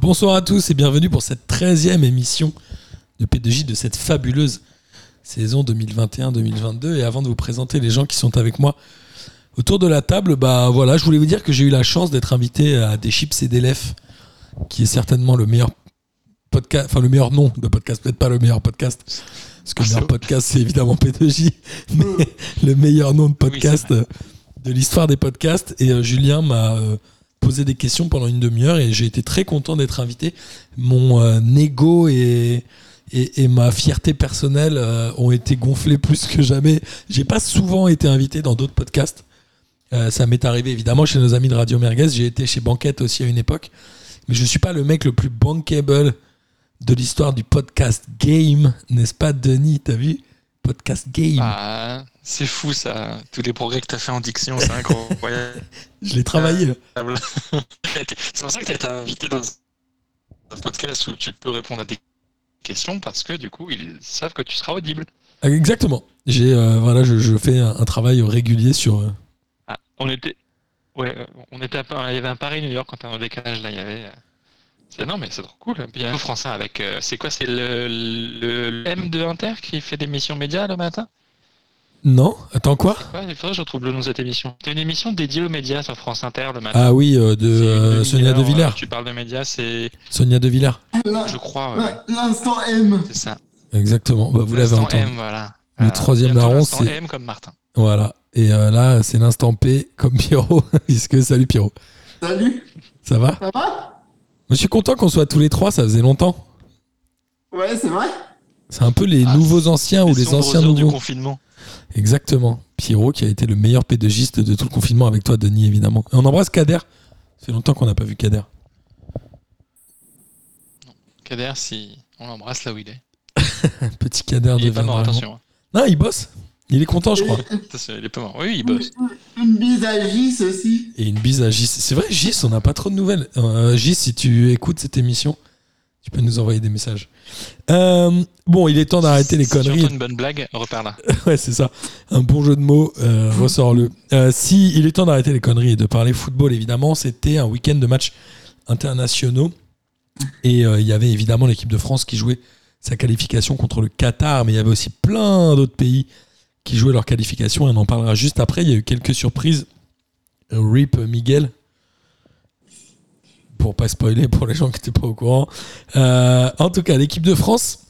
Bonsoir à tous et bienvenue pour cette 13e émission de P2J de cette fabuleuse saison 2021-2022. Et avant de vous présenter les gens qui sont avec moi autour de la table, bah voilà, je voulais vous dire que j'ai eu la chance d'être invité à Des Chips et des Lef, qui est certainement le meilleur podcast, enfin le meilleur nom de podcast, peut-être pas le meilleur podcast, parce que le meilleur podcast c'est évidemment P2J, mais le meilleur nom de podcast Oui, de l'histoire des podcasts. Et euh, Julien m'a euh, posé des questions pendant une demi-heure et j'ai été très content d'être invité. Mon euh, ego et, et, et ma fierté personnelle euh, ont été gonflés plus que jamais. J'ai pas souvent été invité dans d'autres podcasts. Euh, ça m'est arrivé évidemment chez nos amis de Radio Merguez. J'ai été chez Banquette aussi à une époque. Mais je suis pas le mec le plus bankable de l'histoire du podcast game, n'est-ce pas, Denis? T'as vu? Podcast game. Ah, c'est fou ça, tous les progrès que tu as fait en diction, c'est incroyable. Je l'ai travaillé. c'est pour ça que tu été invité dans un podcast où tu peux répondre à des questions parce que du coup, ils savent que tu seras audible. Ah, Exactement. J'ai euh, voilà, je, je fais un, un travail régulier sur. euh, Ah, on était. Ouais, euh, on était à Paris- il y avait un Paris-New York quand t'es en décalage là, il y avait. C'est non mais c'est trop cool. Puis il y a un français avec. euh, C'est quoi C'est le, le, le M de Inter qui fait des missions médias le matin? Non, attends quoi? Ouais, il faudrait que je retrouve le nom de cette émission. C'est une émission dédiée aux médias sur France Inter le matin. Ah oui, euh, de C'est une euh, Sonia demi-heure, De Villers. euh, Tu parles de médias, c'est. Sonia De Villers. Je crois, ouais, L'instant M. c'est ça. Exactement. Bah, vous l'avez L'instant entendu. M, voilà. Le Voilà. troisième Bientôt larron, l'instant c'est- M comme Martin. Voilà. Et euh, là, c'est l'instant P comme Pierrot. Puisque salut Pierrot. Salut, Ça va? Ça va? Je suis content qu'on soit tous les trois. Ça faisait longtemps. Ouais, c'est vrai C'est un peu les Ah, nouveaux anciens ou les anciens du nouveaux. confinement. Exactement. Pierrot qui a été le meilleur pédagogiste de tout le confinement avec toi, Denis, évidemment. Et on embrasse Kader. Ça fait longtemps qu'on n'a pas vu Kader. Kader, si on l'embrasse là où il est. Petit Kader Il est pas mort, attention. hein. Non, il bosse. Il est content, je crois. Attention, il est pas mort. Oui, il bosse. Une, bise à Gis aussi. Et une bise à Gis. C'est vrai, Gis, on n'a pas trop de nouvelles. Euh, Gis, si tu écoutes cette émission, tu peux nous envoyer des messages. Euh, bon, il est temps d'arrêter les Si conneries. une bonne blague, repère là. ouais, c'est ça. Un bon jeu de mots, euh, ressort-le. Euh, si il est temps d'arrêter les conneries et de parler football, évidemment, c'était un week-end de matchs internationaux. Et euh, il y avait évidemment l'équipe de France qui jouait sa qualification contre le Qatar, mais il y avait aussi plein d'autres pays qui jouaient leur qualification, et on en parlera juste après. Il y a eu quelques surprises. Euh, Rip Miguel, pour pas spoiler pour les gens qui n'étaient pas au courant. Euh, en tout cas, l'équipe de France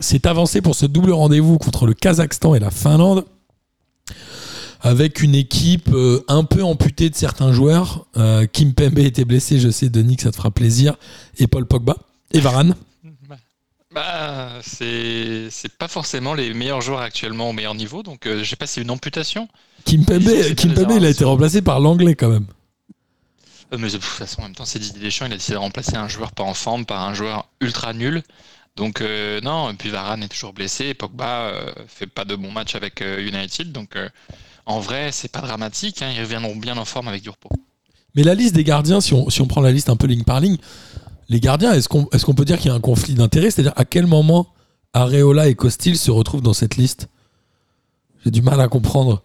s'est avancée pour ce double rendez-vous contre le Kazakhstan et la Finlande, avec une équipe euh, un peu amputée de certains joueurs. Kim Pembe était blessé, je sais, Denis, que ça te fera plaisir, et Paul Pogba, et Varane. Bah, c'est pas forcément les meilleurs joueurs actuellement au meilleur niveau, donc euh, je sais pas si c'est une amputation. Kim Pembe, Ils ont fait Kim des Pembe, il a été remplacé par l'anglais quand même. Euh, mais de toute façon, en même temps, c'est Didier Deschamps, il a décidé de remplacer un joueur pas en forme par un joueur ultra nul. Donc euh, non, et puis Varane est toujours blessé, et Pogba fait pas de bons matchs avec United, donc en vrai, c'est pas dramatique, hein, ils reviendront bien en forme avec du repos. Mais la liste des gardiens, si on, si on prend la liste un peu ligne par ligne, les gardiens, est-ce qu'on est qu'on peut dire qu'il y a un conflit d'intérêt C'est-à-dire à quel moment Areola et Costil se retrouvent dans cette liste? J'ai du mal à comprendre.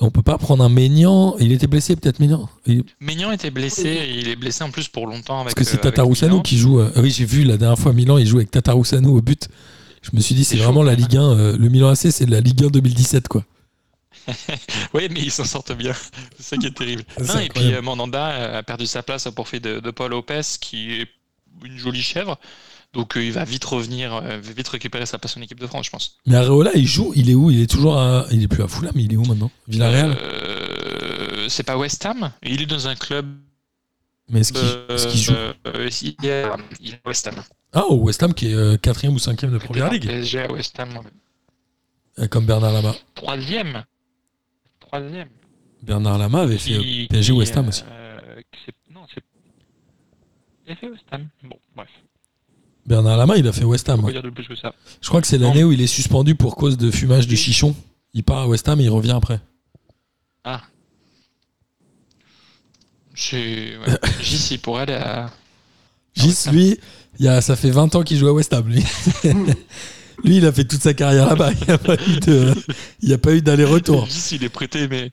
On peut pas prendre un Maignan. Il était blessé peut-être Maignan Il- Maignan était blessé, et il est blessé en plus pour longtemps avec Parce que c'est euh, Tatarusanu qui joue. euh, oui, j'ai vu la dernière fois Milan, il joue avec Tatarusanu au but. Je me suis dit, c'est vraiment chaud, la. Ligue 1. euh, le Milan AC, c'est la Ligue 1 2017, quoi. Oui, mais ils s'en sortent bien. C'est ça qui est terrible. Non, et puis euh, Mandanda euh, a perdu sa place au profit de, de Paul Lopez, qui est une jolie chèvre. Donc euh, il va vite revenir, euh, vite récupérer sa place en équipe de France, je pense. Mais Areola, il joue, il est où? Il est toujours à. Il est plus à Fulham, mais il est où maintenant? Villarreal? Euh, c'est pas West Ham. Il est dans un club. Mais est-ce qu'il qu'il joue? il, est, à- il est à West Ham. Ah, au West Ham, qui est quatrième ou cinquième de Première est Ligue, PSG à West Ham. comme Bernard Lama. Troisième. Troisième. Bernard Lama avait fait PSG West Ham aussi. non, c'est. Il a fait West Ham. Bon, bref. Bernard Lama, il a fait West Ham. On ouais. peut dire de plus que ça. Je crois que c'est l'année où il est suspendu pour cause de fumage de chichon. Il part à West Ham et il revient après. Ah. J'y suis pour aller à. Gis, lui, y a, ça fait 20 ans qu'il joue à West Ham, lui. Lui, il a fait toute sa carrière là-bas. Il n'y a pas eu d'aller-retour. Il est prêté, mais.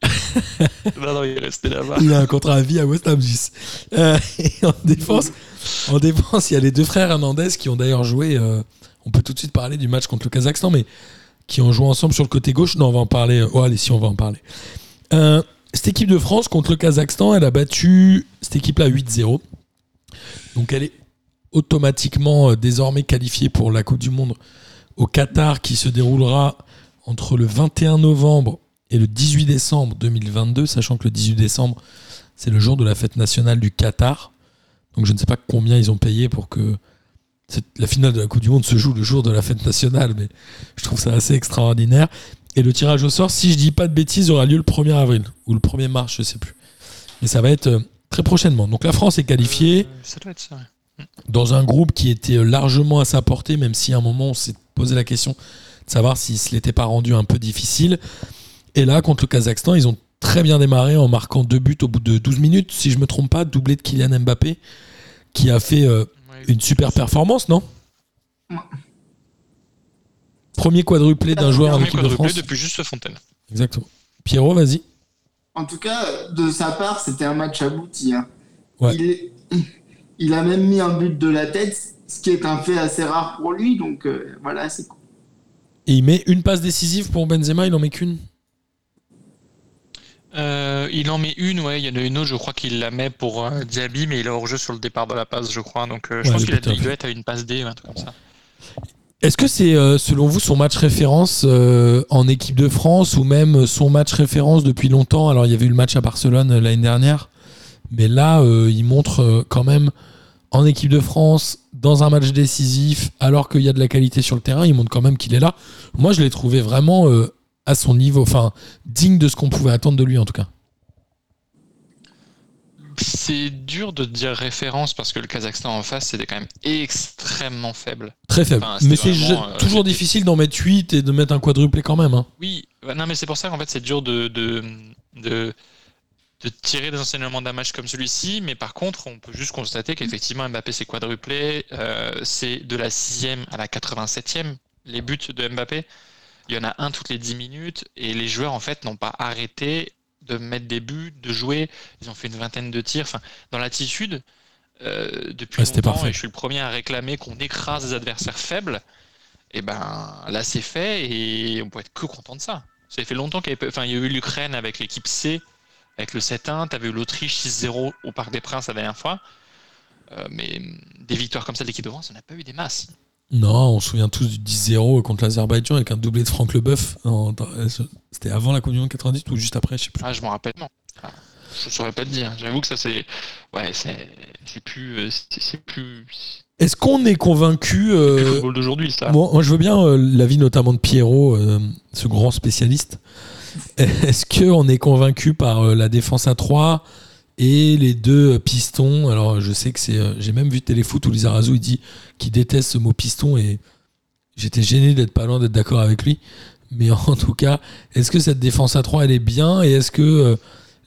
non, non, il est resté là-bas. Il a un contrat à vie à West Ham. Euh, et en défense, en défense, il y a les deux frères Hernandez qui ont d'ailleurs joué. euh, on peut tout de suite parler du match contre le Kazakhstan, mais qui ont joué ensemble sur le côté gauche. Non, on va en parler. Oh, allez, si, on va en parler. Euh, cette équipe de France contre le Kazakhstan, elle a battu cette équipe-là 8-0. Donc elle est automatiquement euh, désormais qualifiée pour la Coupe du Monde au Qatar qui se déroulera entre le 21 novembre et le 18 décembre 2022, sachant que le 18 décembre, c'est le jour de la fête nationale du Qatar. Donc je ne sais pas combien ils ont payé pour que la finale de la Coupe du Monde se joue le jour de la fête nationale, mais je trouve ça assez extraordinaire. Et le tirage au sort, si je dis pas de bêtises, aura lieu le 1er avril ou le 1er mars, je sais plus. Mais ça va être euh, très prochainement. Donc la France est qualifiée Euh, ça doit être ça. dans un groupe qui était largement à sa portée, même si à un moment on s'est posé la question de savoir s'il se l'était pas rendu un peu difficile. Et là, contre le Kazakhstan, ils ont très bien démarré en marquant deux buts au bout de 12 minutes, si je me trompe pas, doublé de Kylian Mbappé, qui a fait euh, Ouais, une super performance, non? Ouais. Premier quadruplé d'un joueur en équipe de France. depuis juste Fontaine. Exactement. Pierrot, vas-y. En tout cas, de sa part, c'était un match abouti. hein. Ouais. Il, est- il a même mis un but de la tête, ce qui est un fait assez rare pour lui. Donc euh, voilà, c'est cool. Et il met une passe décisive pour Benzema, il en met qu'une? Euh, il en met une, ouais. Il y en a une autre, je crois qu'il la met pour euh, Diaby, mais il est hors jeu sur le départ de la passe, je crois. Donc euh, je Ouais, pense qu'il a- doit être à une passe D un truc comme ça. Est-ce que c'est selon vous son match référence euh, en équipe de France ou même son match référence depuis longtemps? Alors il y avait eu le match à Barcelone l'année dernière, mais là euh, il montre euh, quand même en équipe de France dans un match décisif alors qu'il y a de la qualité sur le terrain, il montre quand même qu'il est là. Moi je l'ai trouvé vraiment euh, à son niveau, enfin digne de ce qu'on pouvait attendre de lui en tout cas. C'est dur de dire référence parce que le Kazakhstan en face, c'était quand même extrêmement faible. Très faible. Enfin, mais c'est euh, toujours difficile d'en mettre 8 et de mettre un quadruplé quand même. hein. Oui, bah non, mais c'est pour ça qu'en fait, c'est dur de, de, de, de tirer des enseignements d'un match comme celui-ci. Mais par contre, on peut juste constater qu'effectivement, Mbappé s'est quadruplé. Euh, c'est de la 6e à la 87e, les buts de Mbappé. Il y en a un toutes les 10 minutes. Et les joueurs, en fait, n'ont pas arrêté de mettre des buts, de jouer. Ils ont fait une vingtaine de tirs. Enfin, dans l'attitude, euh, depuis Ouais, longtemps, parfait. et je suis le premier à réclamer qu'on écrase des adversaires faibles. Et ben là, c'est fait et on peut être que content de ça. Ça fait longtemps qu'il y, avait- enfin, il y a eu l'Ukraine avec l'équipe C, avec le 7-1. Tu avais eu l'Autriche 6-0 au Parc des Princes la dernière fois. Euh, mais des victoires comme ça de l'équipe de France, on n'a pas eu des masses. Non, on se souvient tous du 10-0 contre l'Azerbaïdjan avec un doublé de Franck Leboeuf. Dans- C'était avant la Coupe du Monde 98 ou juste après, je sais plus. Ah, je m'en rappelle, non. Ah, je saurais pas te dire. J'avoue que ça, c'est. Ouais, c'est plus. euh, C'est plus. Est-ce qu'on est convaincu euh, le football d'aujourd'hui, ça. Moi, moi, je veux bien euh, l'avis notamment de Pierrot, euh, ce grand spécialiste. Est-ce qu'on est convaincu par euh, la défense à 3 et les deux euh, pistons? Alors, je sais que c'est. euh, J'ai même vu Téléfoot où Lizarazu il dit qu'il déteste ce mot piston et j'étais gêné d'être pas loin d'être d'accord avec lui. Mais en tout cas, est-ce que cette défense à 3 elle est bien? Et est-ce que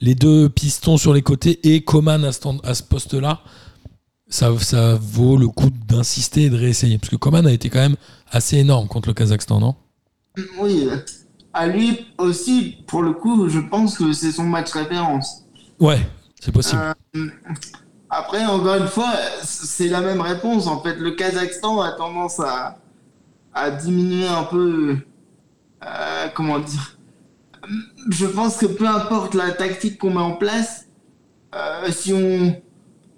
les deux pistons sur les côtés et Coman à ce, poste-là, ça, ça vaut le coup d'insister et de réessayer? Parce que Coman a été quand même assez énorme contre le Kazakhstan, non? Oui, à lui aussi, pour le coup, je pense que c'est son match référence. Ouais, c'est possible. Euh, après, encore une fois, c'est la même réponse. En fait, le Kazakhstan a tendance à, à diminuer un peu. euh, comment dire Je pense que peu importe la tactique qu'on met en place, euh, si on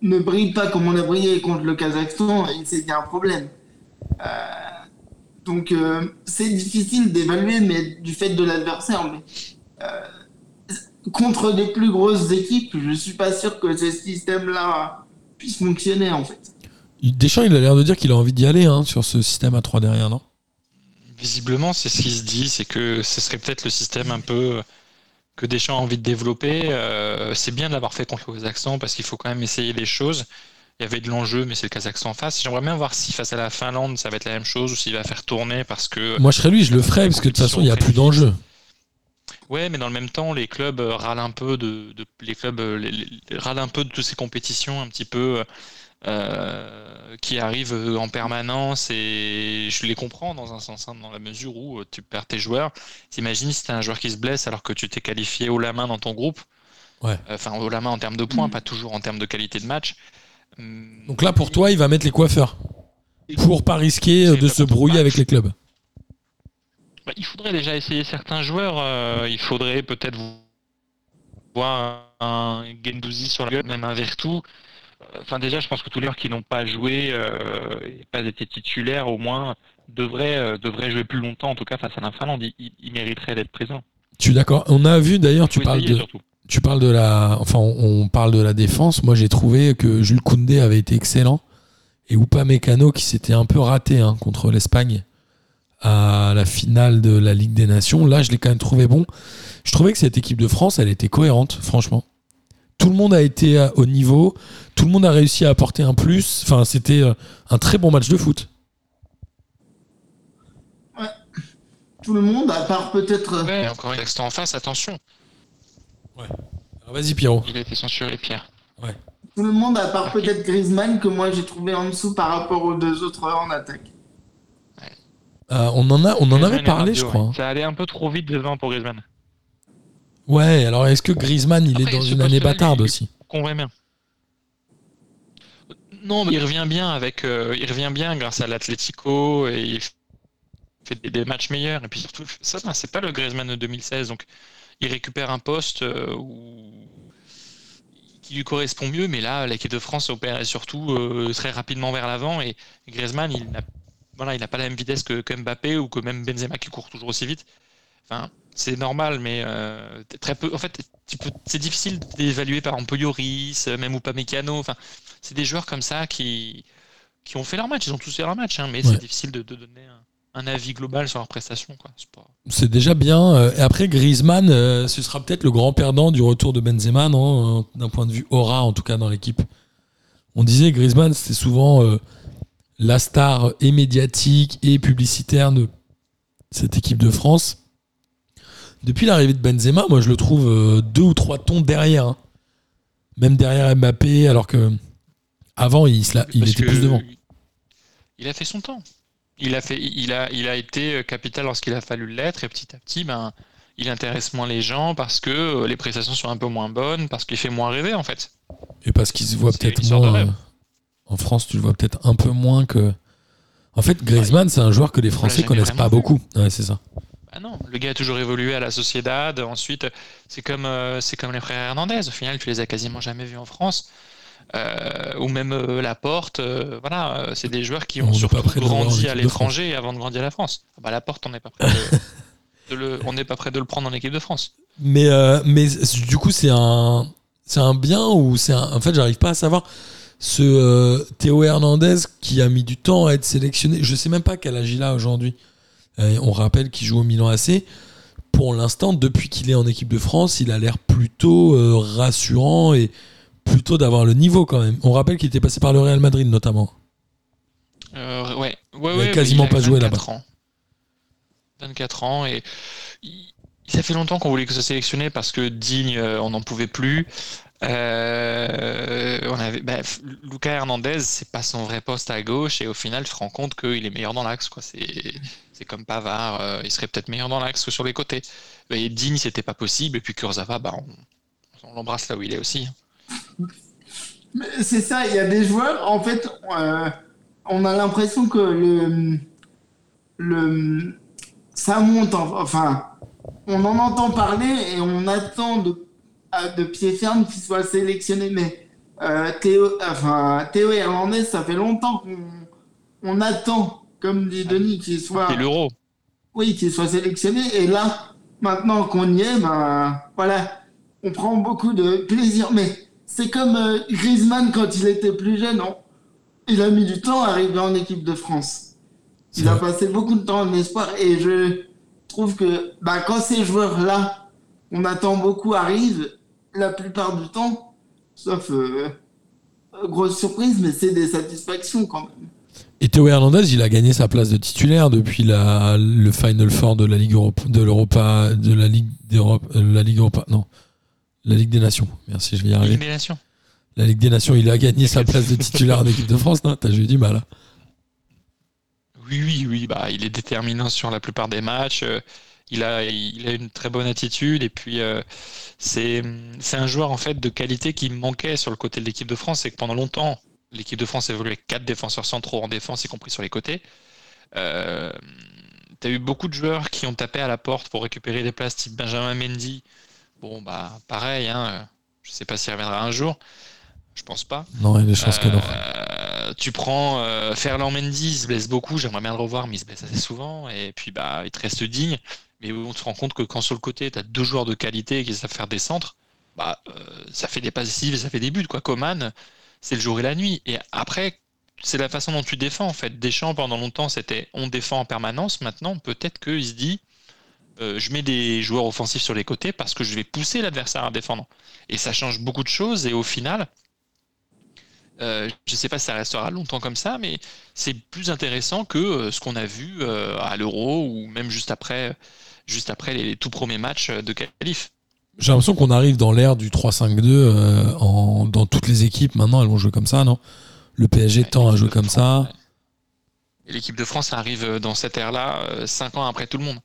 ne brille pas comme on a brillé contre le Kazakhstan, c'est qu'il y a un problème. Euh, donc, euh, c'est difficile d'évaluer, mais du fait de l'adversaire. Mais, euh, contre des plus grosses équipes, je suis pas sûr que ce système-là puisse fonctionner en fait. Deschamps, il a l'air de dire qu'il a envie d'y aller hein, sur ce système à 3 derrière, non? Visiblement, c'est ce qui se dit, c'est que ce serait peut-être le système un peu que Deschamps a envie de développer. Euh, c'est bien de l'avoir fait contre le Kazakhstan parce qu'il faut quand même essayer les choses. Il y avait de l'enjeu, mais c'est le Kazakhstan en face. J'aimerais bien voir si face à la Finlande, ça va être la même chose ou s'il va faire tourner parce que. Moi, je serais lui, je le ferais, parce que de toute façon, il n'y a plus d'enjeu. Ouais, mais dans le même temps, les clubs euh, râlent un peu de, de- les clubs euh, les- les- râlent un peu de toutes ces compétitions un petit peu qui arrivent en permanence et je les comprends dans un sens, hein, dans la mesure où tu perds tes joueurs. T'imagines si t'as un joueur qui se blesse alors que tu t'es qualifié haut la main dans ton groupe, Ouais. enfin haut la main en termes de points, pas toujours en termes de qualité de match. Hum, Donc là, pour toi, il va mettre les coiffeurs. Pour pas risquer de se brouiller avec les clubs. Bah, il faudrait déjà essayer certains joueurs. euh, il faudrait peut-être voir un Gendouzi sur la gueule, même un Vertu. Enfin, déjà, je pense que tous les joueurs qui n'ont pas joué euh, et pas été titulaires, au moins, devraient, euh, devraient jouer plus longtemps, en tout cas face à la Finlande. Ils, mériteraient d'être présents. Je suis d'accord. On a vu d'ailleurs, tu parles de, surtout. Tu parles de la, enfin, on, parle de la défense. Moi, j'ai trouvé que Jules Koundé avait été excellent et Upamecano qui s'était un peu raté hein, contre l'Espagne à la finale de la Ligue des Nations. Là, je l'ai quand même trouvé bon. Je trouvais que cette équipe de France, elle était cohérente, franchement. Tout le monde a été euh, au niveau. Tout le monde a réussi à apporter un plus. Enfin, c'était euh, un très bon match de foot. Tout le monde, à part peut-être. Ouais, encore une en face, attention. Alors, Vas-y, Pierrot. Il a été censuré, Pierre. Tout le monde, à part peut-être Griezmann, que moi j'ai trouvé en dessous par rapport aux deux autres en attaque. Euh, on en a, on en avait parlé, radio, je crois. ouais. hein. Ça allait un peu trop vite devant pour Griezmann. Ouais. Alors, est-ce que Griezmann, il est dans une année bâtarde lui- aussi? Convainc bien. Non, mais il revient bien avec, euh, il revient bien grâce à l'Atlético et il fait des, des matchs meilleurs. Et puis surtout, ça, ben, c'est pas le Griezmann de 2016, donc il récupère un poste euh, où- qui lui correspond mieux. Mais là, l'équipe de France opère surtout euh, très rapidement vers l'avant et Griezmann, il n'a, voilà, il n'a pas la même vitesse que, que Mbappé ou que même Benzema qui court toujours aussi vite. Enfin, c'est normal, mais euh, très peu. En fait, c'est difficile d'évaluer par exemple Yoris, même Upamecano. Enfin, c'est des joueurs comme ça qui qui ont fait leur match. Ils ont tous fait leur match, hein, mais Ouais. c'est difficile de, de donner un, un avis global sur leur prestation. C'est déjà bien. Euh, Et après, Griezmann, euh, ce sera peut-être le grand perdant du retour de Benzema, Euh, D'un point de vue aura, en tout cas, dans l'équipe. On disait Griezmann, c'était souvent euh, la star et médiatique et publicitaire de cette équipe de France. Depuis l'arrivée de Benzema, moi, je le trouve euh, deux ou trois tons derrière. hein. Même derrière Mbappé, alors que avant, il, se la- il Parce était plus devant. Il a fait son temps. Il a, fait, il a, il a été euh, capital lorsqu'il a fallu l'être, et petit à petit, ben, il intéresse moins les gens parce que euh, les prestations sont un peu moins bonnes, parce qu'il fait moins rêver en fait. Et parce qu'il se voit peut-être moins. euh, en France, tu le vois peut-être un peu moins que. En fait, Griezmann, c'est un joueur que les Français connaissent pas vu. beaucoup. Ouais, c'est ça. Ah non, le gars a toujours évolué à la Sociedad. Ensuite, c'est comme, euh, c'est comme les frères Hernandez. Au final, tu les as quasiment jamais vus en France. Euh, ou même euh, Laporte. euh, voilà, euh, c'est des joueurs qui On ont surtout grandi à l'étranger avant de grandir à la France. Ah bah, Laporte, on n'est pas prêt de, de le, on n'est pas prêt de le prendre en équipe de France. Mais, euh, mais du coup, c'est un, c'est un bien ou c'est un. En fait, j'arrive pas à savoir. Ce Théo Hernandez qui a mis du temps à être sélectionné, je sais même pas quel âge il a aujourd'hui. On rappelle qu'il joue au Milan AC. Pour l'instant, depuis qu'il est en équipe de France, il a l'air plutôt rassurant et plutôt d'avoir le niveau quand même. On rappelle qu'il était passé par le Real Madrid notamment. Euh, ouais, ouais, a ouais, quasiment pas joué 24 ans. 24 ans et il- ça fait longtemps qu'on voulait que ce soit sélectionné parce que digne, euh, on n'en pouvait plus. Euh, on avait, bah, Lucas Hernandez, c'est pas son vrai poste à gauche et au final, tu te rends compte qu'il est meilleur dans l'axe. quoi. C'est, c'est comme Pavard, euh, il serait peut-être meilleur dans l'axe que sur les côtés. Et digne, c'était pas possible. Et puis Kurzawa, bah, on, on l'embrasse là où il est aussi. C'est ça, il y a des joueurs, en fait, euh, on a l'impression que le, le, ça monte, en- enfin, on en entend parler et on attend de, de pied ferme qu'il soit sélectionné. Mais euh, Théo, enfin, Théo Hernandez, ça fait longtemps qu'on on attend, comme dit Denis, qu'il soit, C'est l'euro. oui, qu'il soit sélectionné. Et là, maintenant qu'on y est, ben voilà, on prend beaucoup de plaisir. Mais c'est comme euh, Griezmann quand il était plus jeune, on- il a mis du temps à arriver en équipe de France. Il a passé beaucoup de temps en espoir et je trouve que bah, quand ces joueurs-là, on attend beaucoup, arrivent, la plupart du temps, sauf euh, euh, grosse surprise, mais c'est des satisfactions quand même. Et Théo Hernandez, il a gagné sa place de titulaire depuis la, le Final Four de la Ligue Europe, de l'Europa, de la Ligue d'Europe, euh, la Ligue Europa, non, la Ligue des Nations. Merci, je vais y arriver. La Ligue des Nations, il a gagné sa place de titulaire en équipe de France, non T'as eu du mal. hein. Oui, oui, oui. Bah, il est déterminant sur la plupart des matchs. Euh, Il a, il a une très bonne attitude. Et puis, euh, c'est, c'est un joueur en fait de qualité qui manquait sur le côté de l'équipe de France. C'est que pendant longtemps, l'équipe de France évoluait avec quatre défenseurs centraux en défense, y compris sur les côtés. Euh, tu as eu beaucoup de joueurs qui ont tapé à la porte pour récupérer des places type Benjamin Mendy. Bon, bah, pareil, hein, je sais pas s'il reviendra un jour. Je pense pas. Non, il y a des chances que non. Euh, tu prends euh, Ferland Mendy, il se blesse beaucoup, j'aimerais bien le revoir, mais il se blesse assez souvent. Et puis, bah, il te reste digne. Mais on se rend compte que quand sur le côté, tu as deux joueurs de qualité qui savent faire des centres, bah, euh, ça fait des et ça fait des buts. Quoi. Coman, c'est le jour et la nuit. Et après, c'est la façon dont tu défends. En fait, Deschamps, pendant longtemps, c'était on défend en permanence. Maintenant, peut-être qu'il se dit euh, je mets des joueurs offensifs sur les côtés parce que je vais pousser l'adversaire à défendre. Et ça change beaucoup de choses. Et au final, euh, je ne sais pas si ça restera longtemps comme ça, mais c'est plus intéressant que euh, ce qu'on a vu à l'Euro ou même juste après, juste après les, tout premiers matchs de qualif. J'ai l'impression qu'on arrive dans l'ère du 3-5-2 euh, en- dans toutes les équipes. Maintenant, elles vont jouer comme ça, non? Le PSG tend à jouer comme France, ça. Et l'équipe de France arrive dans cette ère-là, 5 ans après tout le monde.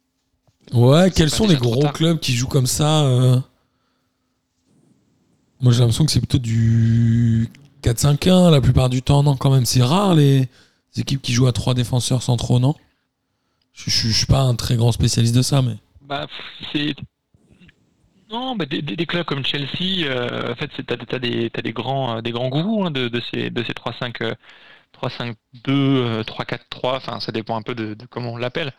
Ouais, quels sont les gros clubs qui jouent comme ça euh Moi, j'ai l'impression que c'est plutôt du 4-5-1 la plupart du temps. Non, quand même, c'est rare les équipes qui jouent à trois défenseurs centraux, non? Je, je, je suis pas un très grand spécialiste de ça, mais. Bah, c'est. Non, bah, des, des- des clubs comme Chelsea, euh, en fait, t'as, t'as des, grands, euh, des grands gourous hein, de, de ces, de ces 3-5, euh, 3-5-2, euh, 3-4-3, enfin, ça dépend un peu de, de comment on l'appelle.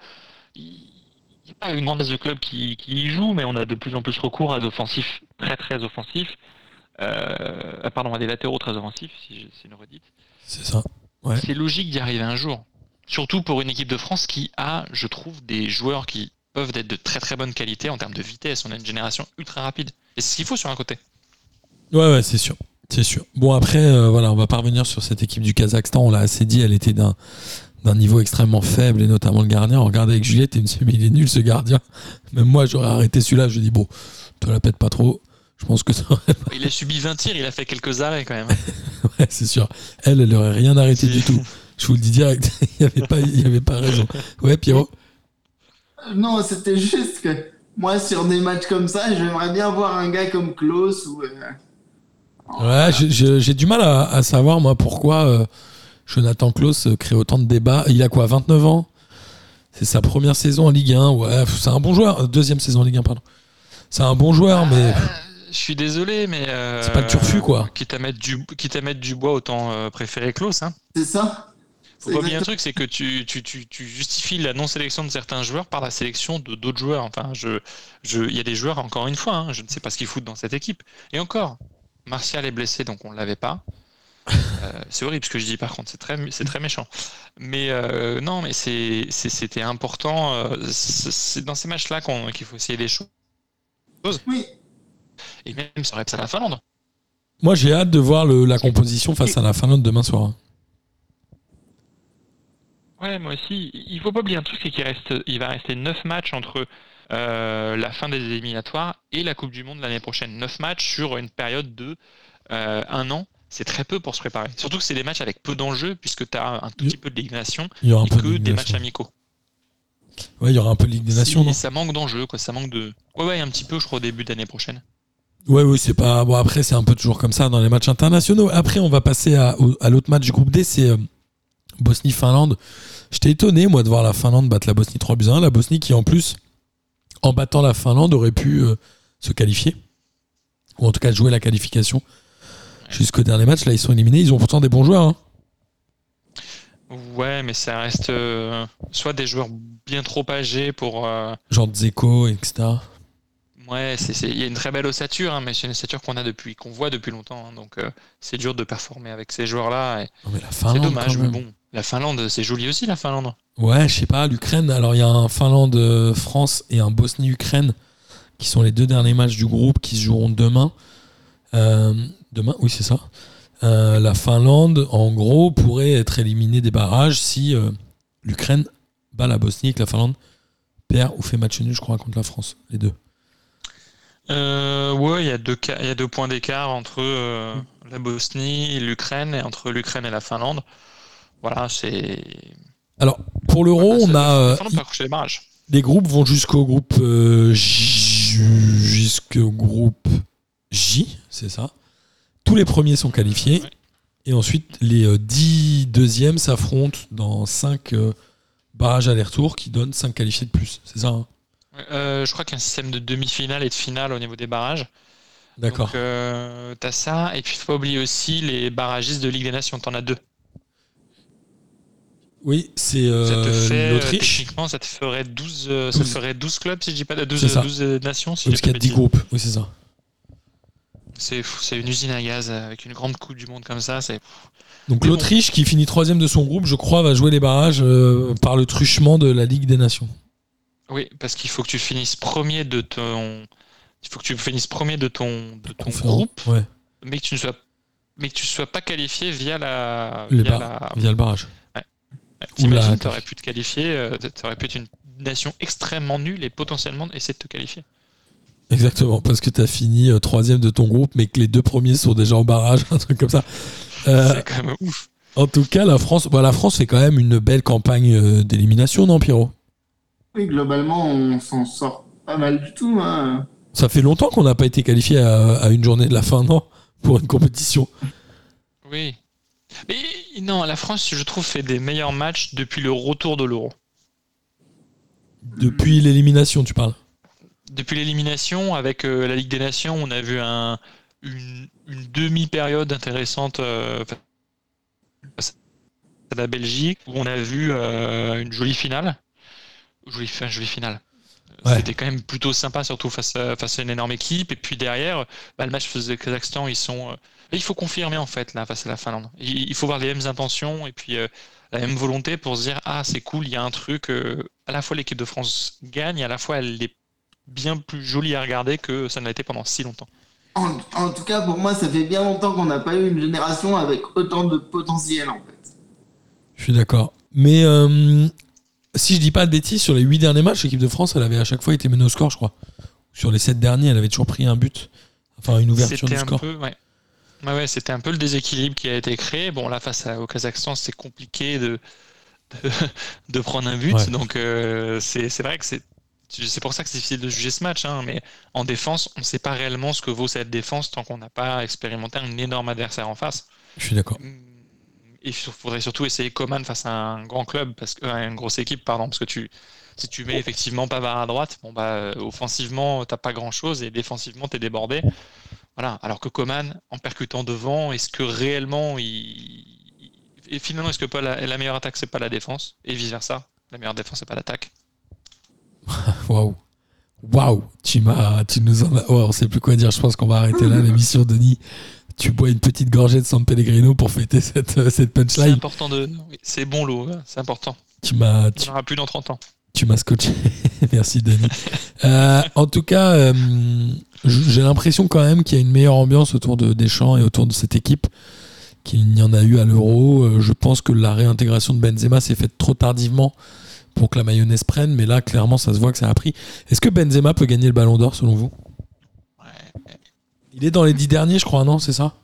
Pas une grande masse de clubs qui, qui y jouent, mais on a de plus en plus recours à des offensifs très très offensifs. Euh, ah, pardon, à des latéraux très offensifs, si je- c'est une redite. C'est ça. Ouais. C'est logique d'y arriver un jour. Surtout pour une équipe de France qui a, je trouve, des joueurs qui peuvent être de très très bonne qualité en termes de vitesse. On a une génération ultra rapide. Et c'est ce qu'il faut sur un côté. Ouais, ouais, c'est sûr. C'est sûr. Bon, après, euh, voilà, on va pas revenir sur cette équipe du Kazakhstan. On l'a assez dit, elle était d'un d'un niveau extrêmement faible et notamment le gardien. On regardait avec Juliette et il me dit, mais il est nul ce gardien. Même moi, j'aurais arrêté celui-là. Je dis, bon, te la pète pas trop. Je pense que ça aurait pas- Il a subi 20 tirs, il a fait quelques arrêts quand même. Ouais, c'est sûr. Elle, elle aurait rien arrêté Si. du tout. Je vous le dis direct. il n'y avait, pas- il y avait pas raison. Ouais, Pierrot. Non, c'était juste que moi, sur des matchs comme ça, j'aimerais bien voir un gars comme Klaus ou. euh, Ouais, j'ai- du mal à, à savoir, moi, pourquoi euh, Jonathan Klaus euh, crée autant de débats. Il a quoi, 29 ans? C'est sa première saison en Ligue 1. Ouais, c'est un bon joueur. Euh, Deuxième saison en Ligue 1, pardon. C'est un bon joueur, mais Euh, Je suis désolé, mais. euh, C'est pas le turfu, quoi. Quitte à mettre du, quitte à mettre du bois, autant euh, préférer Klaus. Hein. C'est ça Faut C'est pas oublier un truc, c'est que tu, tu, tu, tu justifies la non-sélection de certains joueurs par la sélection de d'autres joueurs. Enfin, je, je, il y a des joueurs, encore une fois, hein, je ne sais pas ce qu'ils foutent dans cette équipe. Et encore, Martial est blessé, donc on ne l'avait pas. Euh, c'est horrible ce que je dis par contre, c'est très, c'est très méchant. Mais euh, non, mais c'est, c'est- c'était important. euh, c'est dans ces matchs-là qu'on, qu'il faut essayer des choses. Oui. Et même ça aurait pu à la Finlande. moi, j'ai hâte de voir le- la composition face à la Finlande demain soir. Ouais, moi aussi. Il faut pas oublier un truc, c'est qu'il reste, il va rester 9 matchs entre euh, la fin des éliminatoires et la Coupe du Monde l'année prochaine. 9 matchs sur une période de euh, un an. C'est très peu pour se préparer. Surtout que c'est des matchs avec peu d'enjeux, puisque tu as un tout petit peu de Ligue un et de que des matchs amicaux. Ouais, il y aura un peu de Ligue des Nations, non? Ça manque d'enjeux, quoi. Ça manque de. Ouais, ouais, un petit peu, je crois, au début d'année prochaine. Ouais, oui, c'est pas. Bon, après, c'est un peu toujours comme ça dans les matchs internationaux. Après, on va passer à, à l'autre match du groupe D, c'est euh, Bosnie-Finlande. J'étais étonné, moi, de voir la Finlande battre la Bosnie 3 buts à 1. La Bosnie qui, en plus, en battant la Finlande, aurait pu euh, se qualifier. Ou en tout cas jouer la qualification jusqu'au dernier match. Là, ils sont éliminés. Ils ont pourtant des bons joueurs. hein. Ouais, mais ça reste euh, soit des joueurs bien trop âgés pour. euh, Genre Dzeko, etc. Ouais, il y a une très belle ossature, hein, mais c'est une ossature qu'on a depuis, qu'on voit depuis longtemps. hein, donc euh, c'est dur de performer avec ces joueurs-là. C'est dommage, mais bon. La Finlande, c'est joli aussi, la Finlande. Ouais, je sais pas, l'Ukraine. Alors, il y a un Finlande-France et un Bosnie-Ukraine qui sont les deux derniers matchs du groupe qui se joueront demain. Demain, oui, c'est ça. Euh, la Finlande, en gros, pourrait être éliminée des barrages si euh, l'Ukraine bat la Bosnie et que la Finlande perd ou fait match nul, je crois, contre la France. Les deux. euh, Ouais, il y, a deux, il y a deux points d'écart entre euh, la Bosnie et l'Ukraine, et entre l'Ukraine et la Finlande. Voilà, c'est. Alors, pour l'Euro, on a. Les barrages. Les groupes vont jusqu'au groupe euh, jusqu'au groupe J, c'est ça. Tous les premiers sont qualifiés. Et ensuite, les 10 deuxièmes s'affrontent dans 5 barrages aller-retour qui donnent 5 qualifiés de plus. C'est ça hein euh, je crois qu'il y a un système de demi-finale et de finale au niveau des barrages. D'accord. Euh, t'as ça, et puis faut pas oublier aussi les barragistes de Ligue des Nations, t'en as deux. Oui, c'est euh, l'Autriche. Techniquement, ça te ferait 12, Ça ferait 12 clubs, si je dis pas 12, 12 nations. Si Parce qu'il y a 10 groupes, oui, c'est ça. C'est une usine à gaz avec une grande coupe du monde comme ça. Donc l'Autriche, qui finit troisième de son groupe, je crois, va jouer les barrages par le truchement de la Ligue des Nations. Oui, parce qu'il faut que tu finisses premier de ton. Il faut que tu finisses premier de ton, de ton groupe, mais que tu ne sois, mais que tu sois pas qualifié via la, via, la... via le barrage. Ouais. T'imagines, t'aurais pu te qualifier, euh, aurais pu être une nation extrêmement nulle et potentiellement essayer de te qualifier. Exactement, parce que tu as fini euh, troisième de ton groupe, mais que les deux premiers sont déjà en barrage, un truc comme ça. Euh, C'est quand même ouf. En tout cas, la France, bah, la France fait quand même une belle campagne euh, d'élimination, non, Pierrot? Oui, globalement, on s'en sort pas mal du tout. Hein. Ça fait longtemps qu'on n'a pas été qualifié à, une journée de la fin, non? Pour une compétition. Oui. Mais non, la France, je trouve, fait des meilleurs matchs depuis le retour de l'euro. Depuis l'élimination, tu parles? Depuis l'élimination, avec euh, la Ligue des Nations, on a vu un, une, demi-période intéressante euh, à la Belgique, où on a vu euh, une jolie finale joli, un joli final. C'était quand même plutôt sympa, surtout face à, face à une énorme équipe. Et puis derrière, bah, le match faisait Kazakhstan, ils sont. Il faut confirmer en fait là face à la Finlande. Il, faut voir les mêmes intentions et puis la même volonté pour se dire ah c'est cool, il y a un truc. À la fois l'équipe de France gagne, et à la fois elle est bien plus jolie à regarder que ça ne l'a été pendant si longtemps. En, en, tout cas, pour moi, ça fait bien longtemps qu'on n'a pas eu une génération avec autant de potentiel en fait. Je suis d'accord. Mais si je dis pas de bêtises, sur les 8 derniers matchs, l'équipe de France, elle avait à chaque fois été menée au score, je crois. Sur les 7 derniers, elle avait toujours pris un but. Enfin, une ouverture du score. Peu, ouais. Ouais, c'était un peu le déséquilibre qui a été créé. Bon, là, face au Kazakhstan, c'est compliqué de, de, prendre un but. Donc, euh, c'est vrai que c'est. C'est pour ça que c'est difficile de juger ce match, hein, mais en défense, on ne sait pas réellement ce que vaut cette défense tant qu'on n'a pas expérimenté un énorme adversaire en face. Je suis d'accord. Il faudrait surtout essayer Coman face à un grand club, parce que, une grosse équipe, pardon, parce que tu, si tu mets effectivement Pavard à droite, bon bah euh, offensivement t'as pas grand chose et défensivement t'es débordé. Voilà. Alors que Coman, en percutant devant, est-ce que réellement il, et finalement est-ce que pas la, meilleure attaque c'est pas la défense et vice versa, la meilleure défense c'est pas l'attaque. Waouh. Waouh, tu m'as, tu nous en as, oh, on sait plus quoi dire. Je pense qu'on va arrêter là l'émission, Denis tu bois une petite gorgée de San Pellegrino pour fêter cette, euh, cette punchline. C'est important de. C'est bon l'eau, hein, c'est important. Tu m'as. Tu... plus dans 30 ans. Tu m'as scotché. Merci Denis. Euh, en tout cas, euh, j'ai l'impression quand même qu'il y a une meilleure ambiance autour de Deschamps et autour de cette équipe qu'il n'y en a eu à l'Euro. Je pense que la réintégration de Benzema s'est faite trop tardivement pour que la mayonnaise prenne, mais là, clairement, ça se voit que ça a pris. Est-ce que Benzema peut gagner le Ballon d'Or selon vous? Il est dans les dix derniers, je crois, non? C'est ça?